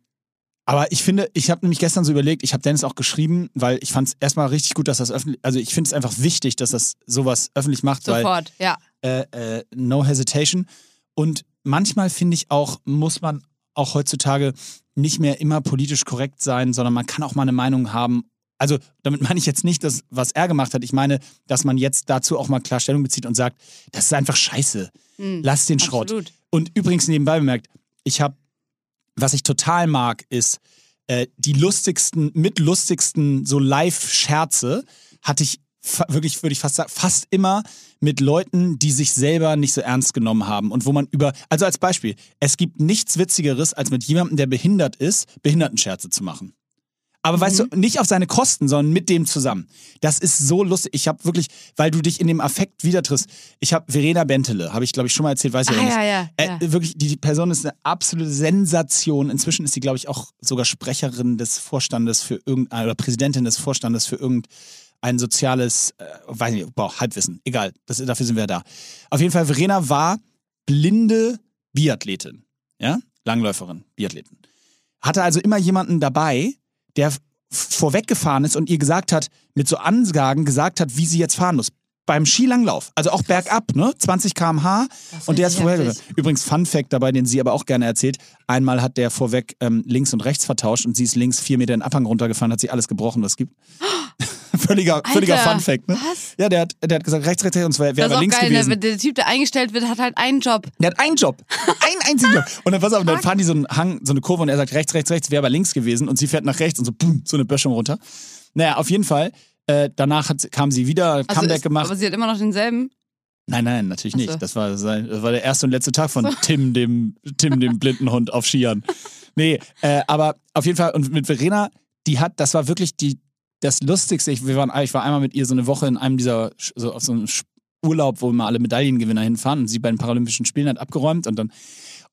aber ich finde, ich habe nämlich gestern so überlegt, ich habe Dennis auch geschrieben, weil ich fand es erstmal richtig gut, dass das öffentlich, also ich finde es einfach wichtig, dass das sowas öffentlich macht, weil Sofort, ja. äh, äh, no hesitation. Und manchmal finde ich auch, muss man auch heutzutage nicht mehr immer politisch korrekt sein, sondern man kann auch mal eine Meinung haben. Also damit meine ich jetzt nicht das, was er gemacht hat. Ich meine, dass man jetzt dazu auch mal klar Stellung bezieht und sagt, das ist einfach scheiße. Hm, Lass den Schrott. Absolut. Und übrigens nebenbei bemerkt, ich habe, was ich total mag, ist äh, die lustigsten, mit lustigsten so Live-Scherze hatte ich wirklich, würde ich fast sagen, fast immer mit Leuten, die sich selber nicht so ernst genommen haben und wo man über, also als Beispiel, es gibt nichts Witzigeres, als mit jemandem, der behindert ist, Behindertenscherze zu machen. Aber weißt du, nicht auf seine Kosten, sondern mit dem zusammen. Das ist so lustig. Ich habe wirklich, weil du dich in dem Affekt wieder triffst. Ich habe Verena Bentele, habe ich glaube ich schon mal erzählt, weiß ich Ah, nicht. ja, ja, Äh, ja. Wirklich, die, die Person ist eine absolute Sensation. Inzwischen ist sie, glaube ich, auch sogar Sprecherin des Vorstandes für irgendein, oder Präsidentin des Vorstandes für irgendein soziales, äh, weiß nicht, boah, Halbwissen. Egal, das, dafür sind wir da. Auf jeden Fall, Verena war blinde Biathletin. Ja? Langläuferin, Biathletin. Hatte also immer jemanden dabei, der vorweggefahren ist und ihr gesagt hat, mit so Ansagen gesagt hat, wie sie jetzt fahren muss. Beim Skilanglauf, also auch bergab, ne? 20 km/h. Und der ist vorher. Übrigens, Fun Fact dabei, den sie aber auch gerne erzählt. Einmal hat der vorweg ähm, links und rechts vertauscht und sie ist links vier Meter in den Abhang runtergefahren, hat sie alles gebrochen, was es gibt. <gasps> völliger, <laughs> völliger Alter, Fun Fact, ne? was? Ja, der hat, der hat gesagt, rechts, rechts, rechts, und zwar wäre links geil, gewesen. ne? der Typ, der eingestellt wird, hat halt einen Job. Der hat einen Job. Einen einzigen Job. Und dann, pass auf, dann fahren die so einen Hang, so eine Kurve und er sagt rechts, rechts, rechts, wäre aber links gewesen und sie fährt nach rechts und so, boom, so eine Böschung runter. Naja, auf jeden Fall. Äh, danach hat, kam sie wieder, Also Comeback ist, gemacht. Aber sie hat immer noch denselben. Nein, nein, natürlich Ach so. nicht. Das war, sein, das war der erste und letzte Tag von Tim, dem, Tim, dem blinden Hund auf Skiern. Nee, äh, aber auf jeden Fall, und mit Verena, die hat, das war wirklich die, das Lustigste. Ich, wir waren, ich war einmal mit ihr so eine Woche in einem dieser, so auf so einem Urlaub, wo immer alle Medaillengewinner hinfahren und sie bei den Paralympischen Spielen hat abgeräumt und dann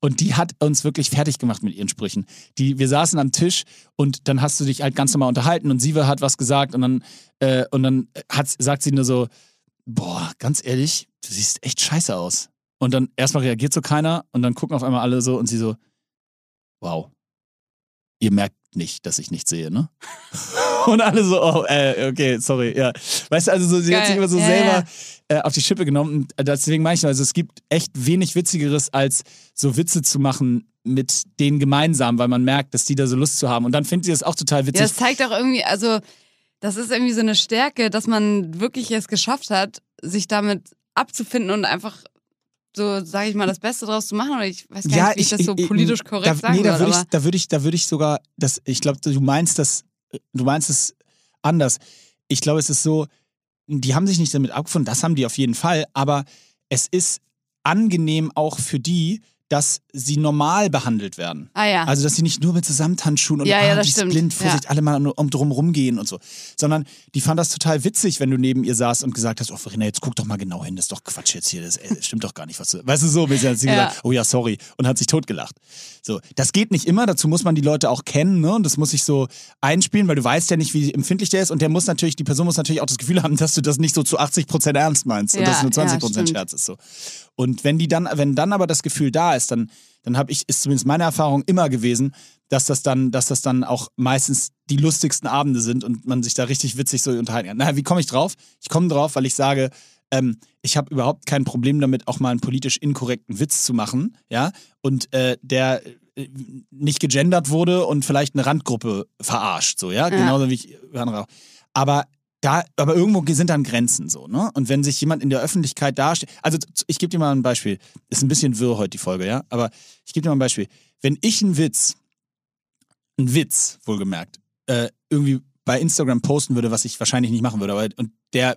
und die hat uns wirklich fertig gemacht mit ihren Sprüchen. Die, wir saßen am Tisch und dann hast du dich halt ganz normal unterhalten und sie hat was gesagt und dann, äh, und dann hat, sagt sie nur so, boah, ganz ehrlich, du siehst echt scheiße aus. Und dann erstmal reagiert so keiner und dann gucken auf einmal alle so und sie so, wow, ihr merkt nicht, dass ich nichts sehe, ne? <laughs> <laughs> und alle so, oh, äh, okay, sorry, ja. Weißt du, also so, sie hat Geil. sich immer so Ja, selber Äh, auf die Schippe genommen. Und deswegen meine ich, nur, also es gibt echt wenig Witzigeres, als so Witze zu machen mit denen gemeinsam, weil man merkt, dass die da so Lust zu haben. Und dann findet sie das auch total Ja, witzig. das zeigt auch irgendwie, also das ist irgendwie so eine Stärke, dass man wirklich es geschafft hat, sich damit abzufinden und einfach so, sage ich mal, das Beste draus zu machen. Oder ich weiß gar nicht, wie ich, das so politisch korrekt da, sagen nee, da würde ich, da würde ich, da würde ich sogar, das, ich glaube, du meinst das, du meinst es anders. Ich glaube, es ist so, die haben sich nicht damit abgefunden, das haben die auf jeden Fall, aber es ist angenehm auch für die, dass sie normal behandelt werden. ah ja. Also, dass sie nicht nur mit Samthandschuhen und Ja, ah, ja, das die ist blind, Vorsicht, Ja. alle mal um drum rumgehen und so. Sondern die fand das total witzig, wenn du neben ihr saßt und gesagt hast, oh Verena, jetzt guck doch mal genau hin, das ist doch Quatsch jetzt hier, das, äh, stimmt doch gar nicht, was du. Weißt du, so ein bisschen hat sie Ja. gesagt, oh ja, sorry, und hat sich totgelacht. So, das geht nicht immer, dazu muss man die Leute auch kennen, ne? Und das muss sich so einspielen, weil du weißt ja nicht, wie empfindlich der ist und der muss natürlich, die Person muss natürlich auch das Gefühl haben, dass du das nicht so zu 80 Prozent ernst meinst und dass es nur 20 ja, Prozent. Scherz ist. So. Und wenn die dann, wenn dann aber das Gefühl da ist, dann, dann habe ich, ist zumindest meine Erfahrung immer gewesen, dass das dann, dass das dann auch meistens die lustigsten Abende sind und man sich da richtig witzig so unterhalten kann. Naja, wie komme ich drauf? Ich komme drauf, weil ich sage, ähm, ich habe überhaupt kein Problem damit, auch mal einen politisch inkorrekten Witz zu machen, ja, und äh, der äh, nicht gegendert wurde und vielleicht eine Randgruppe verarscht, so, ja, Ja. genauso wie ich andere auch. Aber da, aber irgendwo sind dann Grenzen so, ne? Und wenn sich jemand in der Öffentlichkeit darstellt, also ich gebe dir mal ein Beispiel, ist ein bisschen wirr heute die Folge, ja, aber ich gebe dir mal ein Beispiel. Wenn ich einen Witz, einen Witz, wohlgemerkt, äh, irgendwie bei Instagram posten würde, was ich wahrscheinlich nicht machen würde, aber und der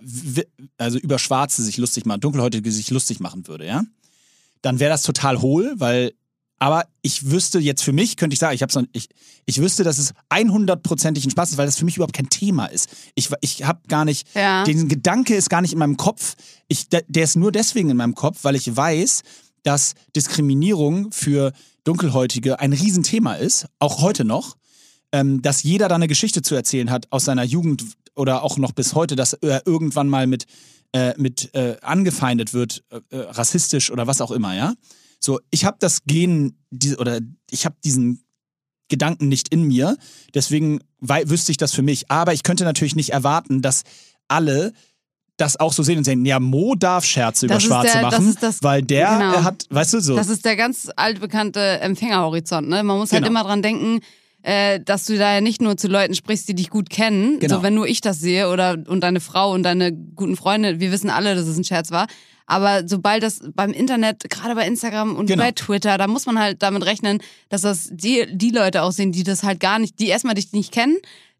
also über Schwarze sich lustig machen, Dunkelhäutige sich lustig machen würde, ja, dann wäre das total hohl, weil aber ich wüsste jetzt für mich, könnte ich sagen, ich, hab's noch, ich, ich wüsste, dass es 100%ig ein Spaß ist, weil das für mich überhaupt kein Thema ist. Ich, ich habe gar nicht, Ja. den Gedanke ist gar nicht in meinem Kopf. Ich, der, der ist nur deswegen in meinem Kopf, weil ich weiß, dass Diskriminierung für Dunkelhäutige ein Riesenthema ist, auch heute noch. Ähm, dass jeder da eine Geschichte zu erzählen hat aus seiner Jugend oder auch noch bis heute, dass er irgendwann mal mit, äh, mit äh, angefeindet wird, äh, äh, rassistisch oder was auch immer, ja. So, ich habe das Gen die, oder ich habe diesen Gedanken nicht in mir, deswegen wüsste ich das für mich. Aber ich könnte natürlich nicht erwarten, dass alle das auch so sehen und sagen, ja, Mo darf Scherze über Das ist Schwarze der- das machen, ist das- weil der genau. hat, weißt du so. Das ist der ganz altbekannte Empfängerhorizont. Ne? Man muss halt Genau. immer dran denken, äh, dass du da ja nicht nur zu Leuten sprichst, die dich gut kennen. Genau. So, wenn nur ich das sehe oder und deine Frau und deine guten Freunde, wir wissen alle, dass es ein Scherz war. Aber sobald das beim Internet, gerade bei Instagram und Genau. bei Twitter, da muss man halt damit rechnen, dass das die, die Leute aussehen, die das halt gar nicht, die erstmal dich nicht kennen,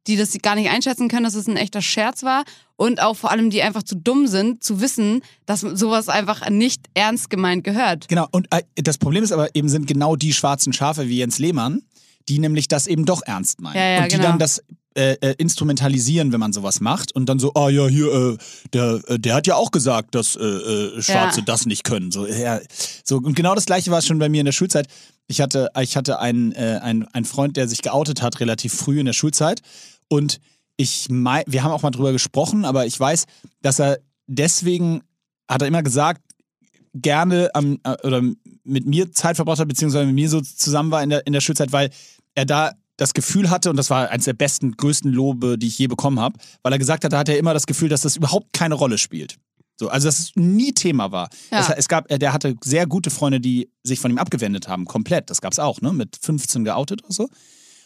die das gar nicht einschätzen können, dass es ein echter Scherz war und auch vor allem, die einfach zu dumm sind, zu wissen, dass sowas einfach nicht ernst gemeint gehört. Genau, und äh, das Problem ist aber eben sind genau die schwarzen Schafe wie Jens Lehmann, die nämlich das eben doch ernst meinen. Ja, ja, und die genau. dann das äh, äh, instrumentalisieren, wenn man sowas macht und dann so, ah ja, hier, äh, der, äh, der hat ja auch gesagt, dass äh, Schwarze Ja. das nicht können. So, ja, so, und genau das gleiche war es schon bei mir in der Schulzeit. Ich hatte, ich hatte einen, einen, einen Freund, der sich geoutet hat, relativ früh in der Schulzeit. Und ich mei wir haben auch mal drüber gesprochen, aber ich weiß, dass er deswegen, hat er immer gesagt, gerne am, oder mit mir Zeit verbracht hat, beziehungsweise mit mir so zusammen war in der, in der Schulzeit, weil er da das Gefühl hatte, und das war eines der besten, größten Lobe, die ich je bekommen habe, weil er gesagt hat, da hat er immer das Gefühl, dass das überhaupt keine Rolle spielt. So, also dass es nie Thema war. Ja. Es, es gab, der hatte sehr gute Freunde, die sich von ihm abgewendet haben, komplett. Das gab es auch, ne? Mit 15 geoutet oder so.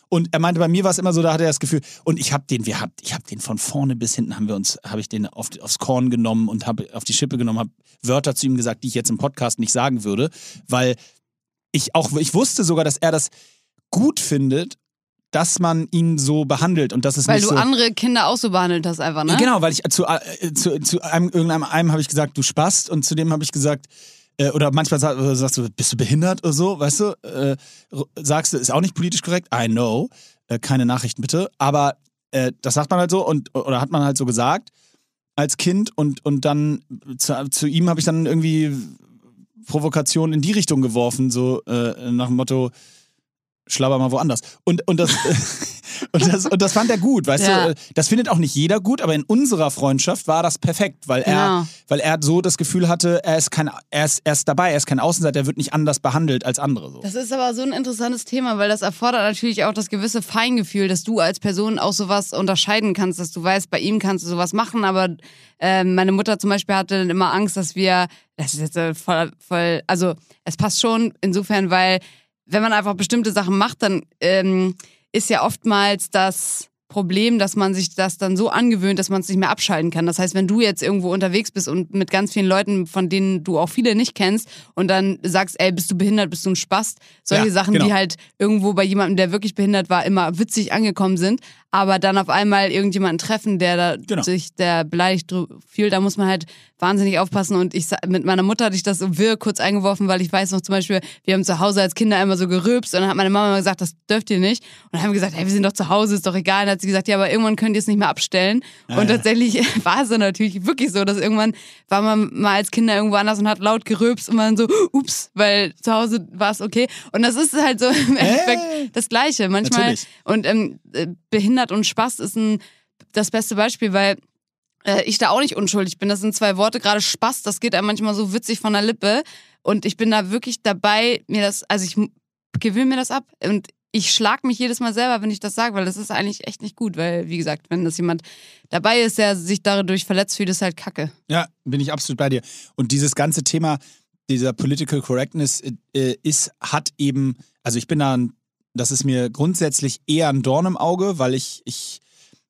Und er meinte, bei mir war es immer so, da hatte er das Gefühl, und ich habe den, wir hab, ich habe den von vorne bis hinten haben wir uns, habe ich den auf, aufs Korn genommen und habe auf die Schippe genommen, habe Wörter zu ihm gesagt, die ich jetzt im Podcast nicht sagen würde, weil ich auch, ich wusste sogar, dass er das gut findet, dass man ihn so behandelt und das ist Weil nicht du so. andere Kinder auch so behandelt hast, einfach, ne? Genau, weil ich zu, äh, zu, zu einem, irgendeinem einem habe ich gesagt, du spast und zu dem habe ich gesagt, äh, oder manchmal sag, oder sagst du, bist du behindert oder so, weißt du? Äh, sagst du, ist auch nicht politisch korrekt, I know, äh, keine Nachrichten bitte, aber äh, das sagt man halt so und oder hat man halt so gesagt als Kind und, und dann zu, zu ihm habe ich dann irgendwie Provokation in die Richtung geworfen, so äh, nach dem Motto, schlabber mal woanders. Und, und, das, <laughs> und, das, und das fand er gut, weißt Ja. du? Das findet auch nicht jeder gut, aber in unserer Freundschaft war das perfekt, weil er, Genau. weil er so das Gefühl hatte, er ist, kein, er, ist, er ist dabei, er ist kein Außenseiter, er wird nicht anders behandelt als andere. So. Das ist aber so ein interessantes Thema, weil das erfordert natürlich auch das gewisse Feingefühl, dass du als Person auch sowas unterscheiden kannst, dass du weißt, bei ihm kannst du sowas machen, aber ähm, meine Mutter zum Beispiel hatte dann immer Angst, dass wir, das ist jetzt äh, voll, voll, also es passt schon insofern, weil wenn man einfach bestimmte Sachen macht, dann ähm, ist ja oftmals das Problem, dass man sich das dann so angewöhnt, dass man es nicht mehr abschalten kann. Das heißt, wenn du jetzt irgendwo unterwegs bist und mit ganz vielen Leuten, von denen du auch viele nicht kennst, und dann sagst, ey, bist du behindert, bist du ein Spast, solche Ja, Sachen, genau. die halt irgendwo bei jemandem, der wirklich behindert war, immer witzig angekommen sind, aber dann auf einmal irgendjemanden treffen, der da Genau. sich der beleidigt fühlt, da muss man halt wahnsinnig aufpassen. Und ich mit meiner Mutter hatte ich das so wirr kurz eingeworfen, weil ich weiß noch zum Beispiel, wir haben zu Hause als Kinder immer so gerülpst und dann hat meine Mama immer gesagt, das dürft ihr nicht. Und dann haben wir gesagt, hey, wir sind doch zu Hause, ist doch egal. Und dann hat sie gesagt, ja, aber irgendwann könnt ihr es nicht mehr abstellen. Ah, und ja. tatsächlich <laughs> war es dann natürlich wirklich so, dass irgendwann war man mal als Kinder irgendwo anders und hat laut gerülpst und man so, ups, weil zu Hause war es okay. Und das ist halt so im Endeffekt das Gleiche. Manchmal Natürlich. und ähm, äh, behindert und Spast ist ein, das beste Beispiel, weil äh, ich da auch nicht unschuldig bin. Das sind zwei Worte, gerade Spast, das geht einem manchmal so witzig von der Lippe. Und ich bin da wirklich dabei, mir das, also ich gewöhne mir das ab. Und ich schlag mich jedes Mal selber, wenn ich das sage, weil das ist eigentlich echt nicht gut. Weil, wie gesagt, wenn das jemand dabei ist, der sich dadurch verletzt fühlt, ist halt Kacke. Ja, bin ich absolut bei dir. Und dieses ganze Thema dieser Political Correctness äh, ist, hat eben, also ich bin da, ein- das ist mir grundsätzlich eher ein Dorn im Auge, weil ich, ich,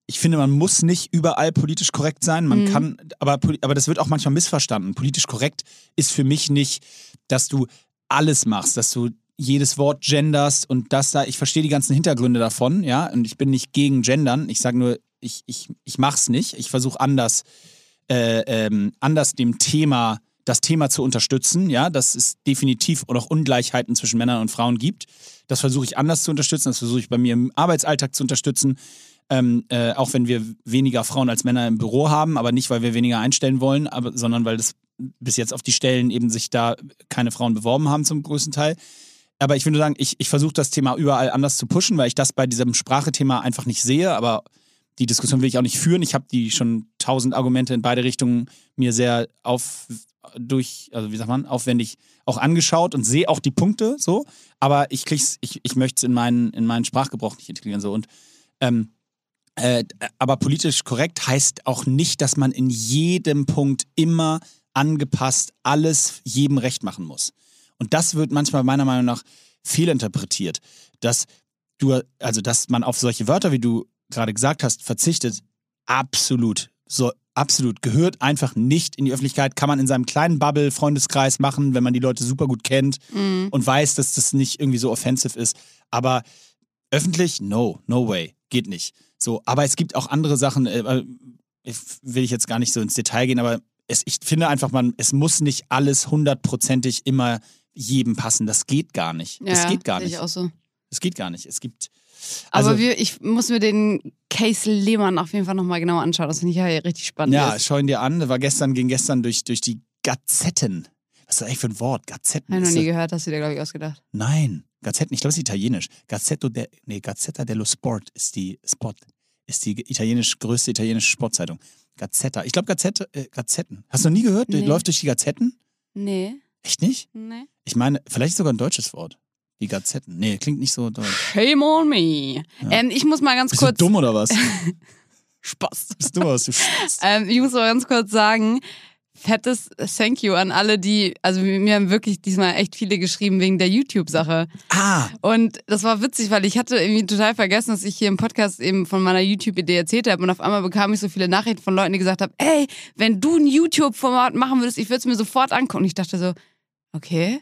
ich finde, man muss nicht überall politisch korrekt sein. Man Mhm. kann, aber, aber das wird auch manchmal missverstanden. Politisch korrekt ist für mich nicht, dass du alles machst, dass du jedes Wort genderst und das da, ich verstehe die ganzen Hintergründe davon, ja, und ich bin nicht gegen Gendern. Ich sage nur, ich, ich, ich mach's nicht. Ich versuche anders äh, ähm, anders dem Thema, das Thema zu unterstützen, ja, dass es definitiv auch Ungleichheiten zwischen Männern und Frauen gibt. Das versuche ich anders zu unterstützen, das versuche ich bei mir im Arbeitsalltag zu unterstützen. Ähm, äh, auch wenn wir weniger Frauen als Männer im Büro haben, aber nicht, weil wir weniger einstellen wollen, aber, sondern weil das bis jetzt auf die Stellen eben sich da keine Frauen beworben haben zum größten Teil. Aber ich würde sagen, ich, ich versuche das Thema überall anders zu pushen, weil ich das bei diesem Sprachethema einfach nicht sehe, aber die Diskussion will ich auch nicht führen. Ich habe die schon tausend Argumente in beide Richtungen mir sehr auf durch, also wie sagt man, aufwendig auch angeschaut und sehe auch die Punkte so, aber ich krieg's, ich, ich möchte es in meinen, in meinen Sprachgebrauch nicht integrieren so und ähm, äh, aber politisch korrekt heißt auch nicht, dass man in jedem Punkt immer angepasst alles jedem recht machen muss. Und das wird manchmal meiner Meinung nach fehlinterpretiert, dass du, also dass man auf solche Wörter, wie du gerade gesagt hast, verzichtet. Absolut. So, absolut. Gehört einfach nicht in die Öffentlichkeit. Kann man in seinem kleinen Bubble, Freundeskreis machen, wenn man die Leute super gut kennt Mhm. und weiß, dass das nicht irgendwie so offensiv ist. Aber öffentlich, no, no way. Geht nicht. So, aber es gibt auch andere Sachen, äh, ich will ich jetzt gar nicht so ins Detail gehen, aber es, ich finde einfach, man, es muss nicht alles hundertprozentig immer jedem passen. Das geht gar nicht. das Ja, geht gar nicht. Ich auch so. Es geht gar nicht. Es gibt. Aber Also, wir, ich muss mir den Case Lehmann auf jeden Fall nochmal genauer anschauen. Das finde ich ja richtig spannend. ja, ist. schau ihn dir an. Das war gestern, ging gestern durch, durch die Gazetten. Was ist das eigentlich für ein Wort? Gazetten. Habe ich noch nie gehört, hast du dir, glaube ich, ausgedacht. Nein, Gazetten, ich glaube, es ist italienisch. Gazzetto de, nee, Gazzetta dello Sport ist die Sport, ist die italienisch, größte italienische Sportzeitung. Gazzetta. Ich glaube, Gazette, äh, Gazetten. Hast du noch nie gehört? Nee. läuft durch die Gazetten? Nee, Echt nicht? nee. Ich meine, vielleicht sogar ein deutsches Wort. Die Gazetten. Nee, klingt nicht so deutsch. Shame on me. Ähm, ich muss mal ganz Bist kurz. du dumm oder was? <laughs> Spaß. Bist du was? Du Spaß. Ähm, ich muss mal ganz kurz sagen, fettes Thank you an alle, die, also mir haben wirklich diesmal echt viele geschrieben wegen der YouTube-Sache. Ah, Und das war witzig, weil ich hatte irgendwie total vergessen, dass ich hier im Podcast eben von meiner YouTube-Idee erzählt habe. Und auf einmal bekam ich so viele Nachrichten von Leuten, die gesagt haben, ey, wenn du ein YouTube-Format machen würdest, ich würde es mir sofort angucken. Und ich dachte so, okay,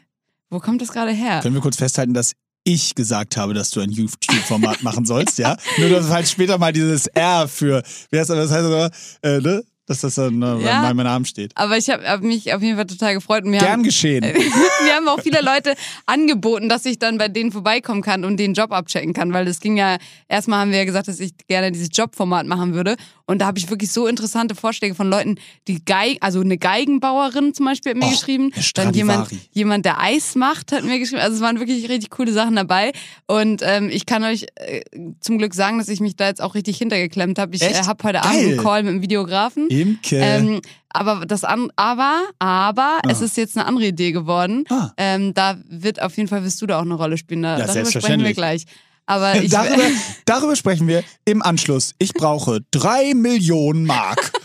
wo kommt das gerade her? können wir kurz festhalten, dass ich gesagt habe, dass du ein YouTube-Format machen sollst, ja. <laughs> Nur, dass es halt später mal dieses R für, wie heißt das, das heißt aber, äh, ne? Dass das dann äh, Ja. bei meinem Namen steht. Aber ich habe hab mich auf jeden Fall total gefreut. Und wir Gern haben, geschehen. <laughs> mir haben auch viele Leute angeboten, dass ich dann bei denen vorbeikommen kann und den Job abchecken kann, weil das ging ja, erstmal haben wir ja gesagt, dass ich gerne dieses Jobformat machen würde. Und da habe ich wirklich so interessante Vorschläge von Leuten, die Geig, also eine Geigenbauerin zum Beispiel hat mir Och, geschrieben. Dann jemand, jemand, der Eis macht, hat mir geschrieben. Also es waren wirklich richtig coole Sachen dabei. Und ähm, ich kann euch äh, zum Glück sagen, dass ich mich da jetzt auch richtig hintergeklemmt habe. Ich äh, habe heute Abend Geil. einen Call mit dem Videografen. Imke. Ähm, aber das an, aber, aber es Ah. ist jetzt eine andere Idee geworden. Ah. Ähm, da wird auf jeden Fall wirst du da auch eine Rolle spielen. Da, Ja, darüber sprechen wir gleich. Aber <laughs> ich, darüber, <laughs> darüber sprechen wir im Anschluss. Ich brauche drei Millionen Mark. <laughs>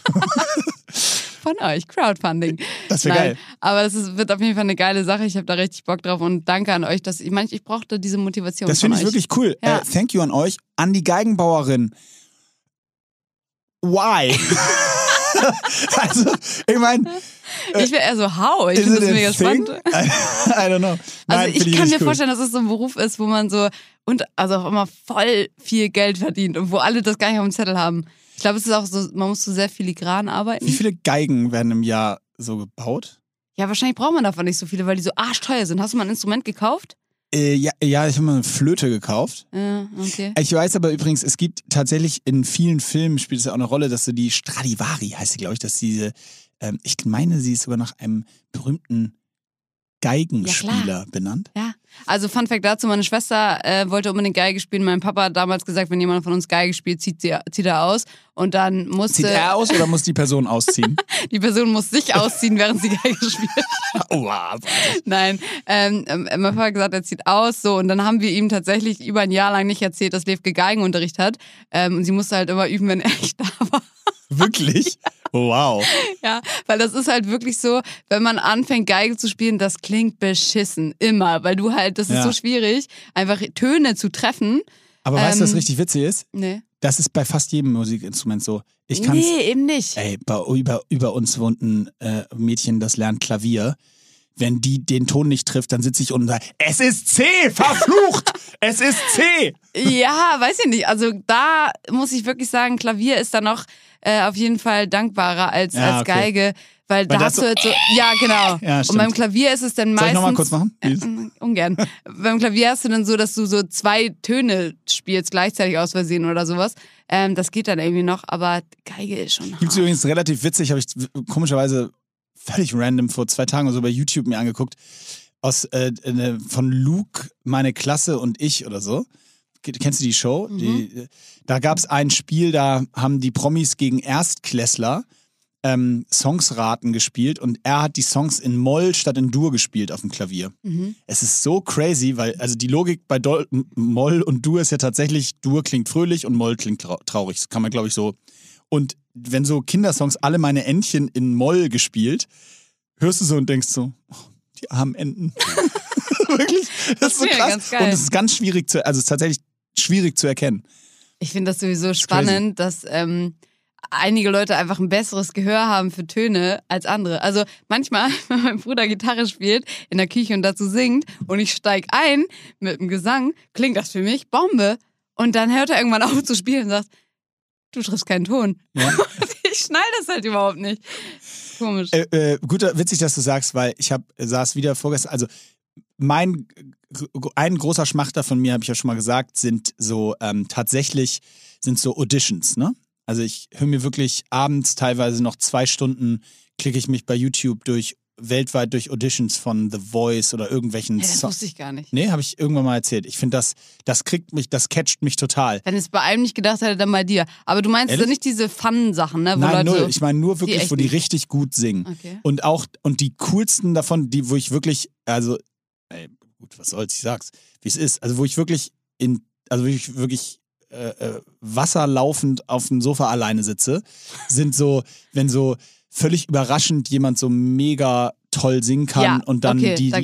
von euch, Crowdfunding. Das wäre geil. Aber das ist, wird auf jeden Fall eine geile Sache. Ich habe da richtig Bock drauf und danke an euch, dass ich meine, ich brauchte diese Motivation. Das finde ich euch. wirklich cool. Ja. Äh, thank you an euch. An die Geigenbauerin. Why? <laughs> also, ich meine, Ich wäre eher so, how? Ich finde das mega thing? spannend. <laughs> I, don't know. Nein, Also ich kann mir cool. vorstellen, dass es so ein Beruf ist, wo man so und also auch immer voll viel Geld verdient und wo alle das gar nicht auf dem Zettel haben. Ich glaube, es ist auch so, man muss so sehr filigran arbeiten. Wie viele Geigen werden im Jahr so gebaut? Ja, wahrscheinlich braucht man davon nicht so viele, weil die so arschteuer sind. Hast du mal ein Instrument gekauft? Äh, ja, ja, ich habe mal eine Flöte gekauft. Ja, okay. Ich weiß aber übrigens, es gibt tatsächlich in vielen Filmen spielt es ja auch eine Rolle, dass so die Stradivari heißt sie, glaube ich, dass diese, ähm, ich meine, sie ist sogar nach einem berühmten Geigenspieler benannt. Ja. Also Fun Fact dazu, meine Schwester äh, wollte unbedingt Geige spielen. Mein Papa hat damals gesagt, wenn jemand von uns Geige spielt, zieht, sie, zieht er aus. Und dann musste, Zieht er aus oder muss die Person ausziehen? <laughs> die Person muss sich ausziehen, während sie Geige spielt. <laughs> wow. Nein, ähm, ähm, mein Papa hat gesagt, er zieht aus, so und dann haben wir ihm tatsächlich über ein Jahr lang nicht erzählt, dass Levke Geigenunterricht hat ähm, und sie musste halt immer üben, wenn er nicht da war. Wirklich? <laughs> Oh, wow. <laughs> Ja, weil das ist halt wirklich so, wenn man anfängt Geige zu spielen, das klingt beschissen immer, weil du halt, das ist Ja. so schwierig, einfach Töne zu treffen. Aber weißt du, was Ähm, richtig witzig ist? Nee. Das ist bei fast jedem Musikinstrument so. Ich kann's, nee, eben nicht. Ey, bei, über, über uns wohnt ein äh, Mädchen, das lernt Klavier. Wenn die den Ton nicht trifft, dann sitze ich unten und sage, es ist C, verflucht! <laughs> es ist C! Ja, weiß ich nicht. Also da muss ich wirklich sagen, Klavier ist da noch äh, auf jeden Fall dankbarer als, Ja, als okay. Geige. Weil, Weil da hast du jetzt so, ja genau. Ja, und beim Klavier ist es dann Soll meistens. ich nochmal kurz machen? Äh, <laughs> ungern. beim Klavier hast du dann so, dass du so zwei Töne spielst gleichzeitig aus Versehen oder sowas. Ähm, das geht dann irgendwie noch, aber Geige ist schon. Gibt's hart. übrigens relativ witzig, habe ich komischerweise völlig random vor zwei Tagen oder so bei YouTube mir angeguckt. Aus, äh, äh, von Luke, meine Klasse und ich oder so. Kennst du die Show? Mhm. Die, äh, da gab es ein Spiel, da haben die Promis gegen Erstklässler ähm, Songsraten gespielt und er hat die Songs in Moll statt in Dur gespielt auf dem Klavier. Mhm. Es ist so crazy, weil also die Logik bei Dol Moll und Dur ist ja tatsächlich, Dur klingt fröhlich und Moll klingt trau traurig. Das kann man, glaube ich, so. Und wenn so Kindersongs alle meine Entchen in Moll gespielt, hörst du so und denkst so, oh, die armen Enten. <laughs> Wirklich? Das, Das ist so krass. Und es ist ganz schwierig zu, also es ist tatsächlich schwierig zu erkennen. Ich finde das sowieso spannend, dass ähm, einige Leute einfach ein besseres Gehör haben für Töne als andere. Also manchmal, <laughs> wenn mein Bruder Gitarre spielt in der Küche und dazu singt und ich steig ein mit dem Gesang, klingt das für mich Bombe. Und dann hört er irgendwann auf zu spielen und sagt, du triffst keinen Ton. Ja. <laughs> Ich schnall das halt überhaupt nicht. Komisch. Äh, äh, guter, witzig, dass du sagst, weil ich hab, saß wieder vorgestern, also mein ein großer Schmachter von mir, habe ich ja schon mal gesagt, sind so ähm, tatsächlich sind so Auditions, ne? Also ich höre mir wirklich abends teilweise noch zwei Stunden, klicke ich mich bei YouTube durch weltweit durch Auditions von The Voice oder irgendwelchen Hey, das wusste ich gar nicht. Nee, habe ich irgendwann mal erzählt. Ich finde das, das kriegt mich, das catcht mich total. Wenn es bei einem nicht gedacht hätte, dann bei dir. Aber du meinst Ehrlich? nicht diese Fun-Sachen, ne? Wo Nein, Leute null. Ich meine nur wirklich, echt wo die nicht- richtig gut singen. Okay. Und auch, und die coolsten davon, die, wo ich wirklich, also, gut, was soll's, ich sag's, wie es ist. Also, wo ich wirklich in, also wo ich wirklich äh, äh, wasserlaufend auf dem Sofa alleine sitze, sind so, wenn so völlig überraschend jemand so mega toll singen kann ja, und dann okay, die, da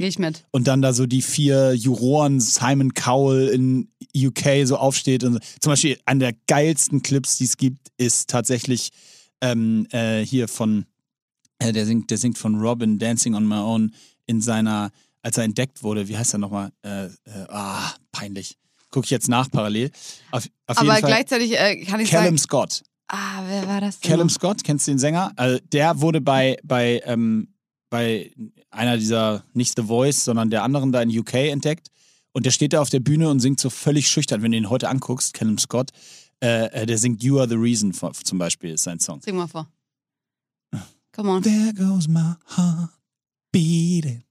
und dann da so die vier Juroren, Simon Cowell in UK so aufsteht. Und so. zum Beispiel einer der geilsten Clips, die es gibt, ist tatsächlich ähm, äh, hier von, äh, der singt, der singt von Robin Dancing on My Own in seiner, als er entdeckt wurde, wie heißt er nochmal? Äh, äh, ah, peinlich. Gucke ich jetzt nach parallel. Auf, auf Aber gleichzeitig äh, kann ich Callum sagen. Scott. Ah, wer war das denn? Callum? Scott, kennst du den Sänger? Also der wurde bei, bei, ähm, bei einer dieser, nicht The Voice, sondern der anderen da in UK entdeckt. Und der steht da auf der Bühne und singt so völlig schüchtern. Wenn du ihn heute anguckst, Callum Scott, äh, äh, der singt You Are the Reason von- zum Beispiel, ist sein Song. Sing mal vor. Come on. There goes my heart beating.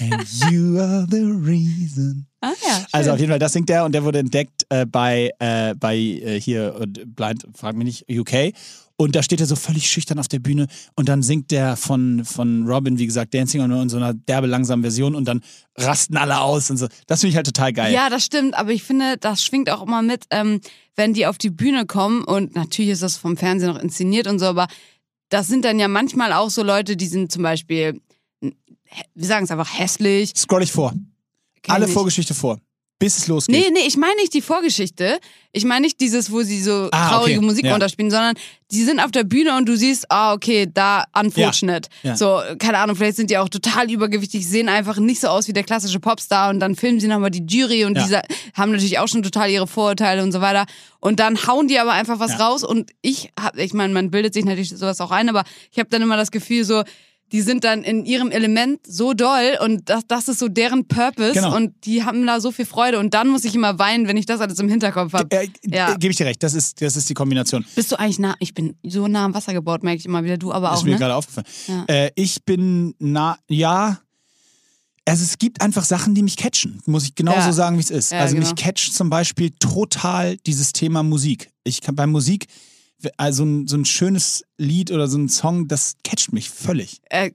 And you are the reason. Ah ja. Schön. Also auf jeden Fall, das singt der und der wurde entdeckt äh, bei, äh, bei äh, hier Blind, frag mich nicht, UK. Und da steht er so völlig schüchtern auf der Bühne und dann singt der von, von Robin, wie gesagt, Dancing on in so einer derbe langsamen Version und dann rasten alle aus und so. Das finde ich halt total geil. Ja, das stimmt, aber ich finde, das schwingt auch immer mit, ähm, wenn die auf die Bühne kommen und natürlich ist das vom Fernsehen noch inszeniert und so, aber das sind dann ja manchmal auch so Leute, die sind zum Beispiel, wir sagen es einfach hässlich. Scroll ich vor. kenn Alle ich. Vorgeschichte vor. Bis es losgeht. Nee, nee, ich meine nicht die Vorgeschichte. Ich meine nicht dieses, wo sie so Ah, traurige okay. Musik Ja. runterspielen, sondern die sind auf der Bühne und du siehst, ah, okay, da unfortunate. Ja. So, keine Ahnung, vielleicht sind die auch total übergewichtig, sehen einfach nicht so aus wie der klassische Popstar und dann filmen sie nochmal die Jury und Ja. diese haben natürlich auch schon total ihre Vorurteile und so weiter. Und dann hauen die aber einfach was Ja. raus und ich hab, ich meine, man bildet sich natürlich sowas auch ein, aber ich habe dann immer das Gefühl so, die sind dann in ihrem Element so doll und das, das ist so deren Purpose Genau. und die haben da so viel Freude und dann muss ich immer weinen, wenn ich das alles im Hinterkopf habe. Äh, Ja. äh, Gebe ich dir recht, das ist, das ist die Kombination. Bist du eigentlich nah? Ich bin so nah am Wasser gebaut, merke ich immer wieder. Du aber ist auch, mir ne? gerade aufgefallen. Ja. Äh, ich bin nah, ja. Also es gibt einfach Sachen, die mich catchen, muss ich genauso Ja. sagen, wie es ist. Also mich genau. catcht zum Beispiel total dieses Thema Musik. Ich kann bei Musik, also ein, so ein schönes Lied oder so ein Song, das catcht mich völlig. Äh,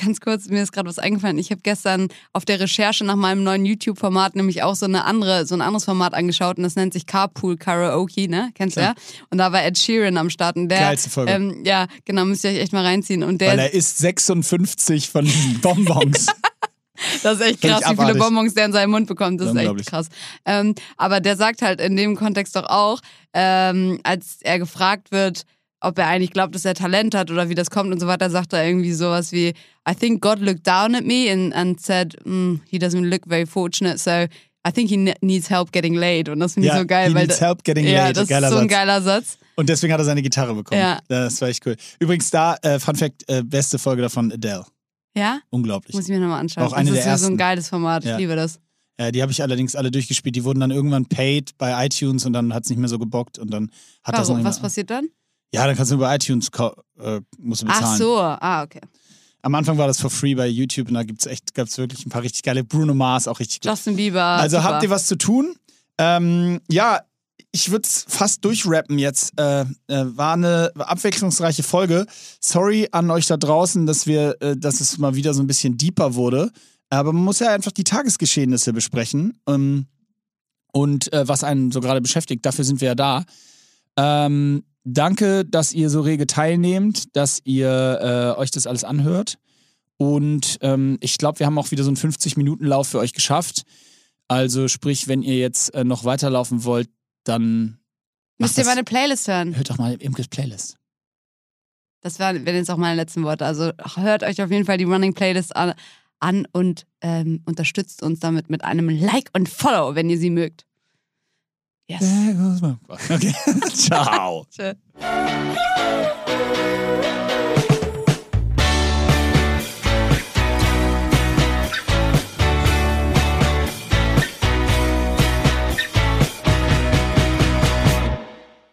ganz kurz, mir ist gerade was eingefallen. Ich habe gestern auf der Recherche nach meinem neuen YouTube-Format nämlich auch so eine andere, so ein anderes Format angeschaut und das nennt sich Carpool Karaoke, ne? Kennst du ja? Und da war Ed Sheeran am Start und der. Geilste Folge. Ähm, ja, genau, müsst ihr euch echt mal reinziehen. Und Weil der, er isst 56 von Bonbons. <laughs> das ist echt krass, wie viele. Bonbons der in seinen Mund bekommt. Das ist echt krass. Ähm, aber der sagt halt in dem Kontext doch auch, ähm, als er gefragt wird, ob er eigentlich glaubt, dass er Talent hat oder wie das kommt und so weiter, sagt er irgendwie sowas wie, I think God looked down at me and, and said, mm, he doesn't look very fortunate, so I think he ne- needs help getting laid. Und das finde ich Ja, so geil. he weil needs help getting ja, laid. das Geiler ist so ein geiler Satz. Und deswegen hat er seine Gitarre bekommen. Ja. Das war echt cool. Übrigens da, äh, Fun Fact, äh, beste Folge davon, Adele. Ja? Unglaublich. Muss ich mir nochmal anschauen. Auch eine das ist der so ein ersten. geiles Format. Ja. Ich liebe das. Ja, die habe ich allerdings alle durchgespielt. Die wurden dann irgendwann paid bei iTunes und dann hat es nicht mehr so gebockt und dann hat das noch Warum? Was passiert dann? Ja, dann kannst du über iTunes äh, musst du bezahlen. Ach so, ah, okay. Am Anfang war das for free bei YouTube und da gibt's echt, gab's wirklich ein paar richtig geile Bruno Mars, auch richtig gut. Justin Bieber. Also super. habt ihr was zu tun? Ähm, ja, ich würde es fast durchrappen jetzt. Äh, äh, war eine abwechslungsreiche Folge. Sorry an euch da draußen, dass wir, äh, dass es mal wieder so ein bisschen deeper wurde. Aber man muss ja einfach die Tagesgeschehnisse besprechen. Ähm, und äh, was einen so gerade beschäftigt. Dafür sind wir ja da. Ähm, danke, dass ihr so rege teilnehmt, dass ihr äh, euch das alles anhört. Und ähm, ich glaube, wir haben auch wieder so einen 50-Minuten-Lauf für euch geschafft. Also sprich, wenn ihr jetzt äh, noch weiterlaufen wollt, dann Müsst ihr meine Playlist hören. hört doch mal Imkes Playlist. Das wären wären jetzt auch meine letzten Worte. Also hört euch auf jeden Fall die Running Playlist an, an und ähm, unterstützt uns damit mit einem Like und Follow, wenn ihr sie mögt. Yes. Okay, <laughs> ciao. Tschö.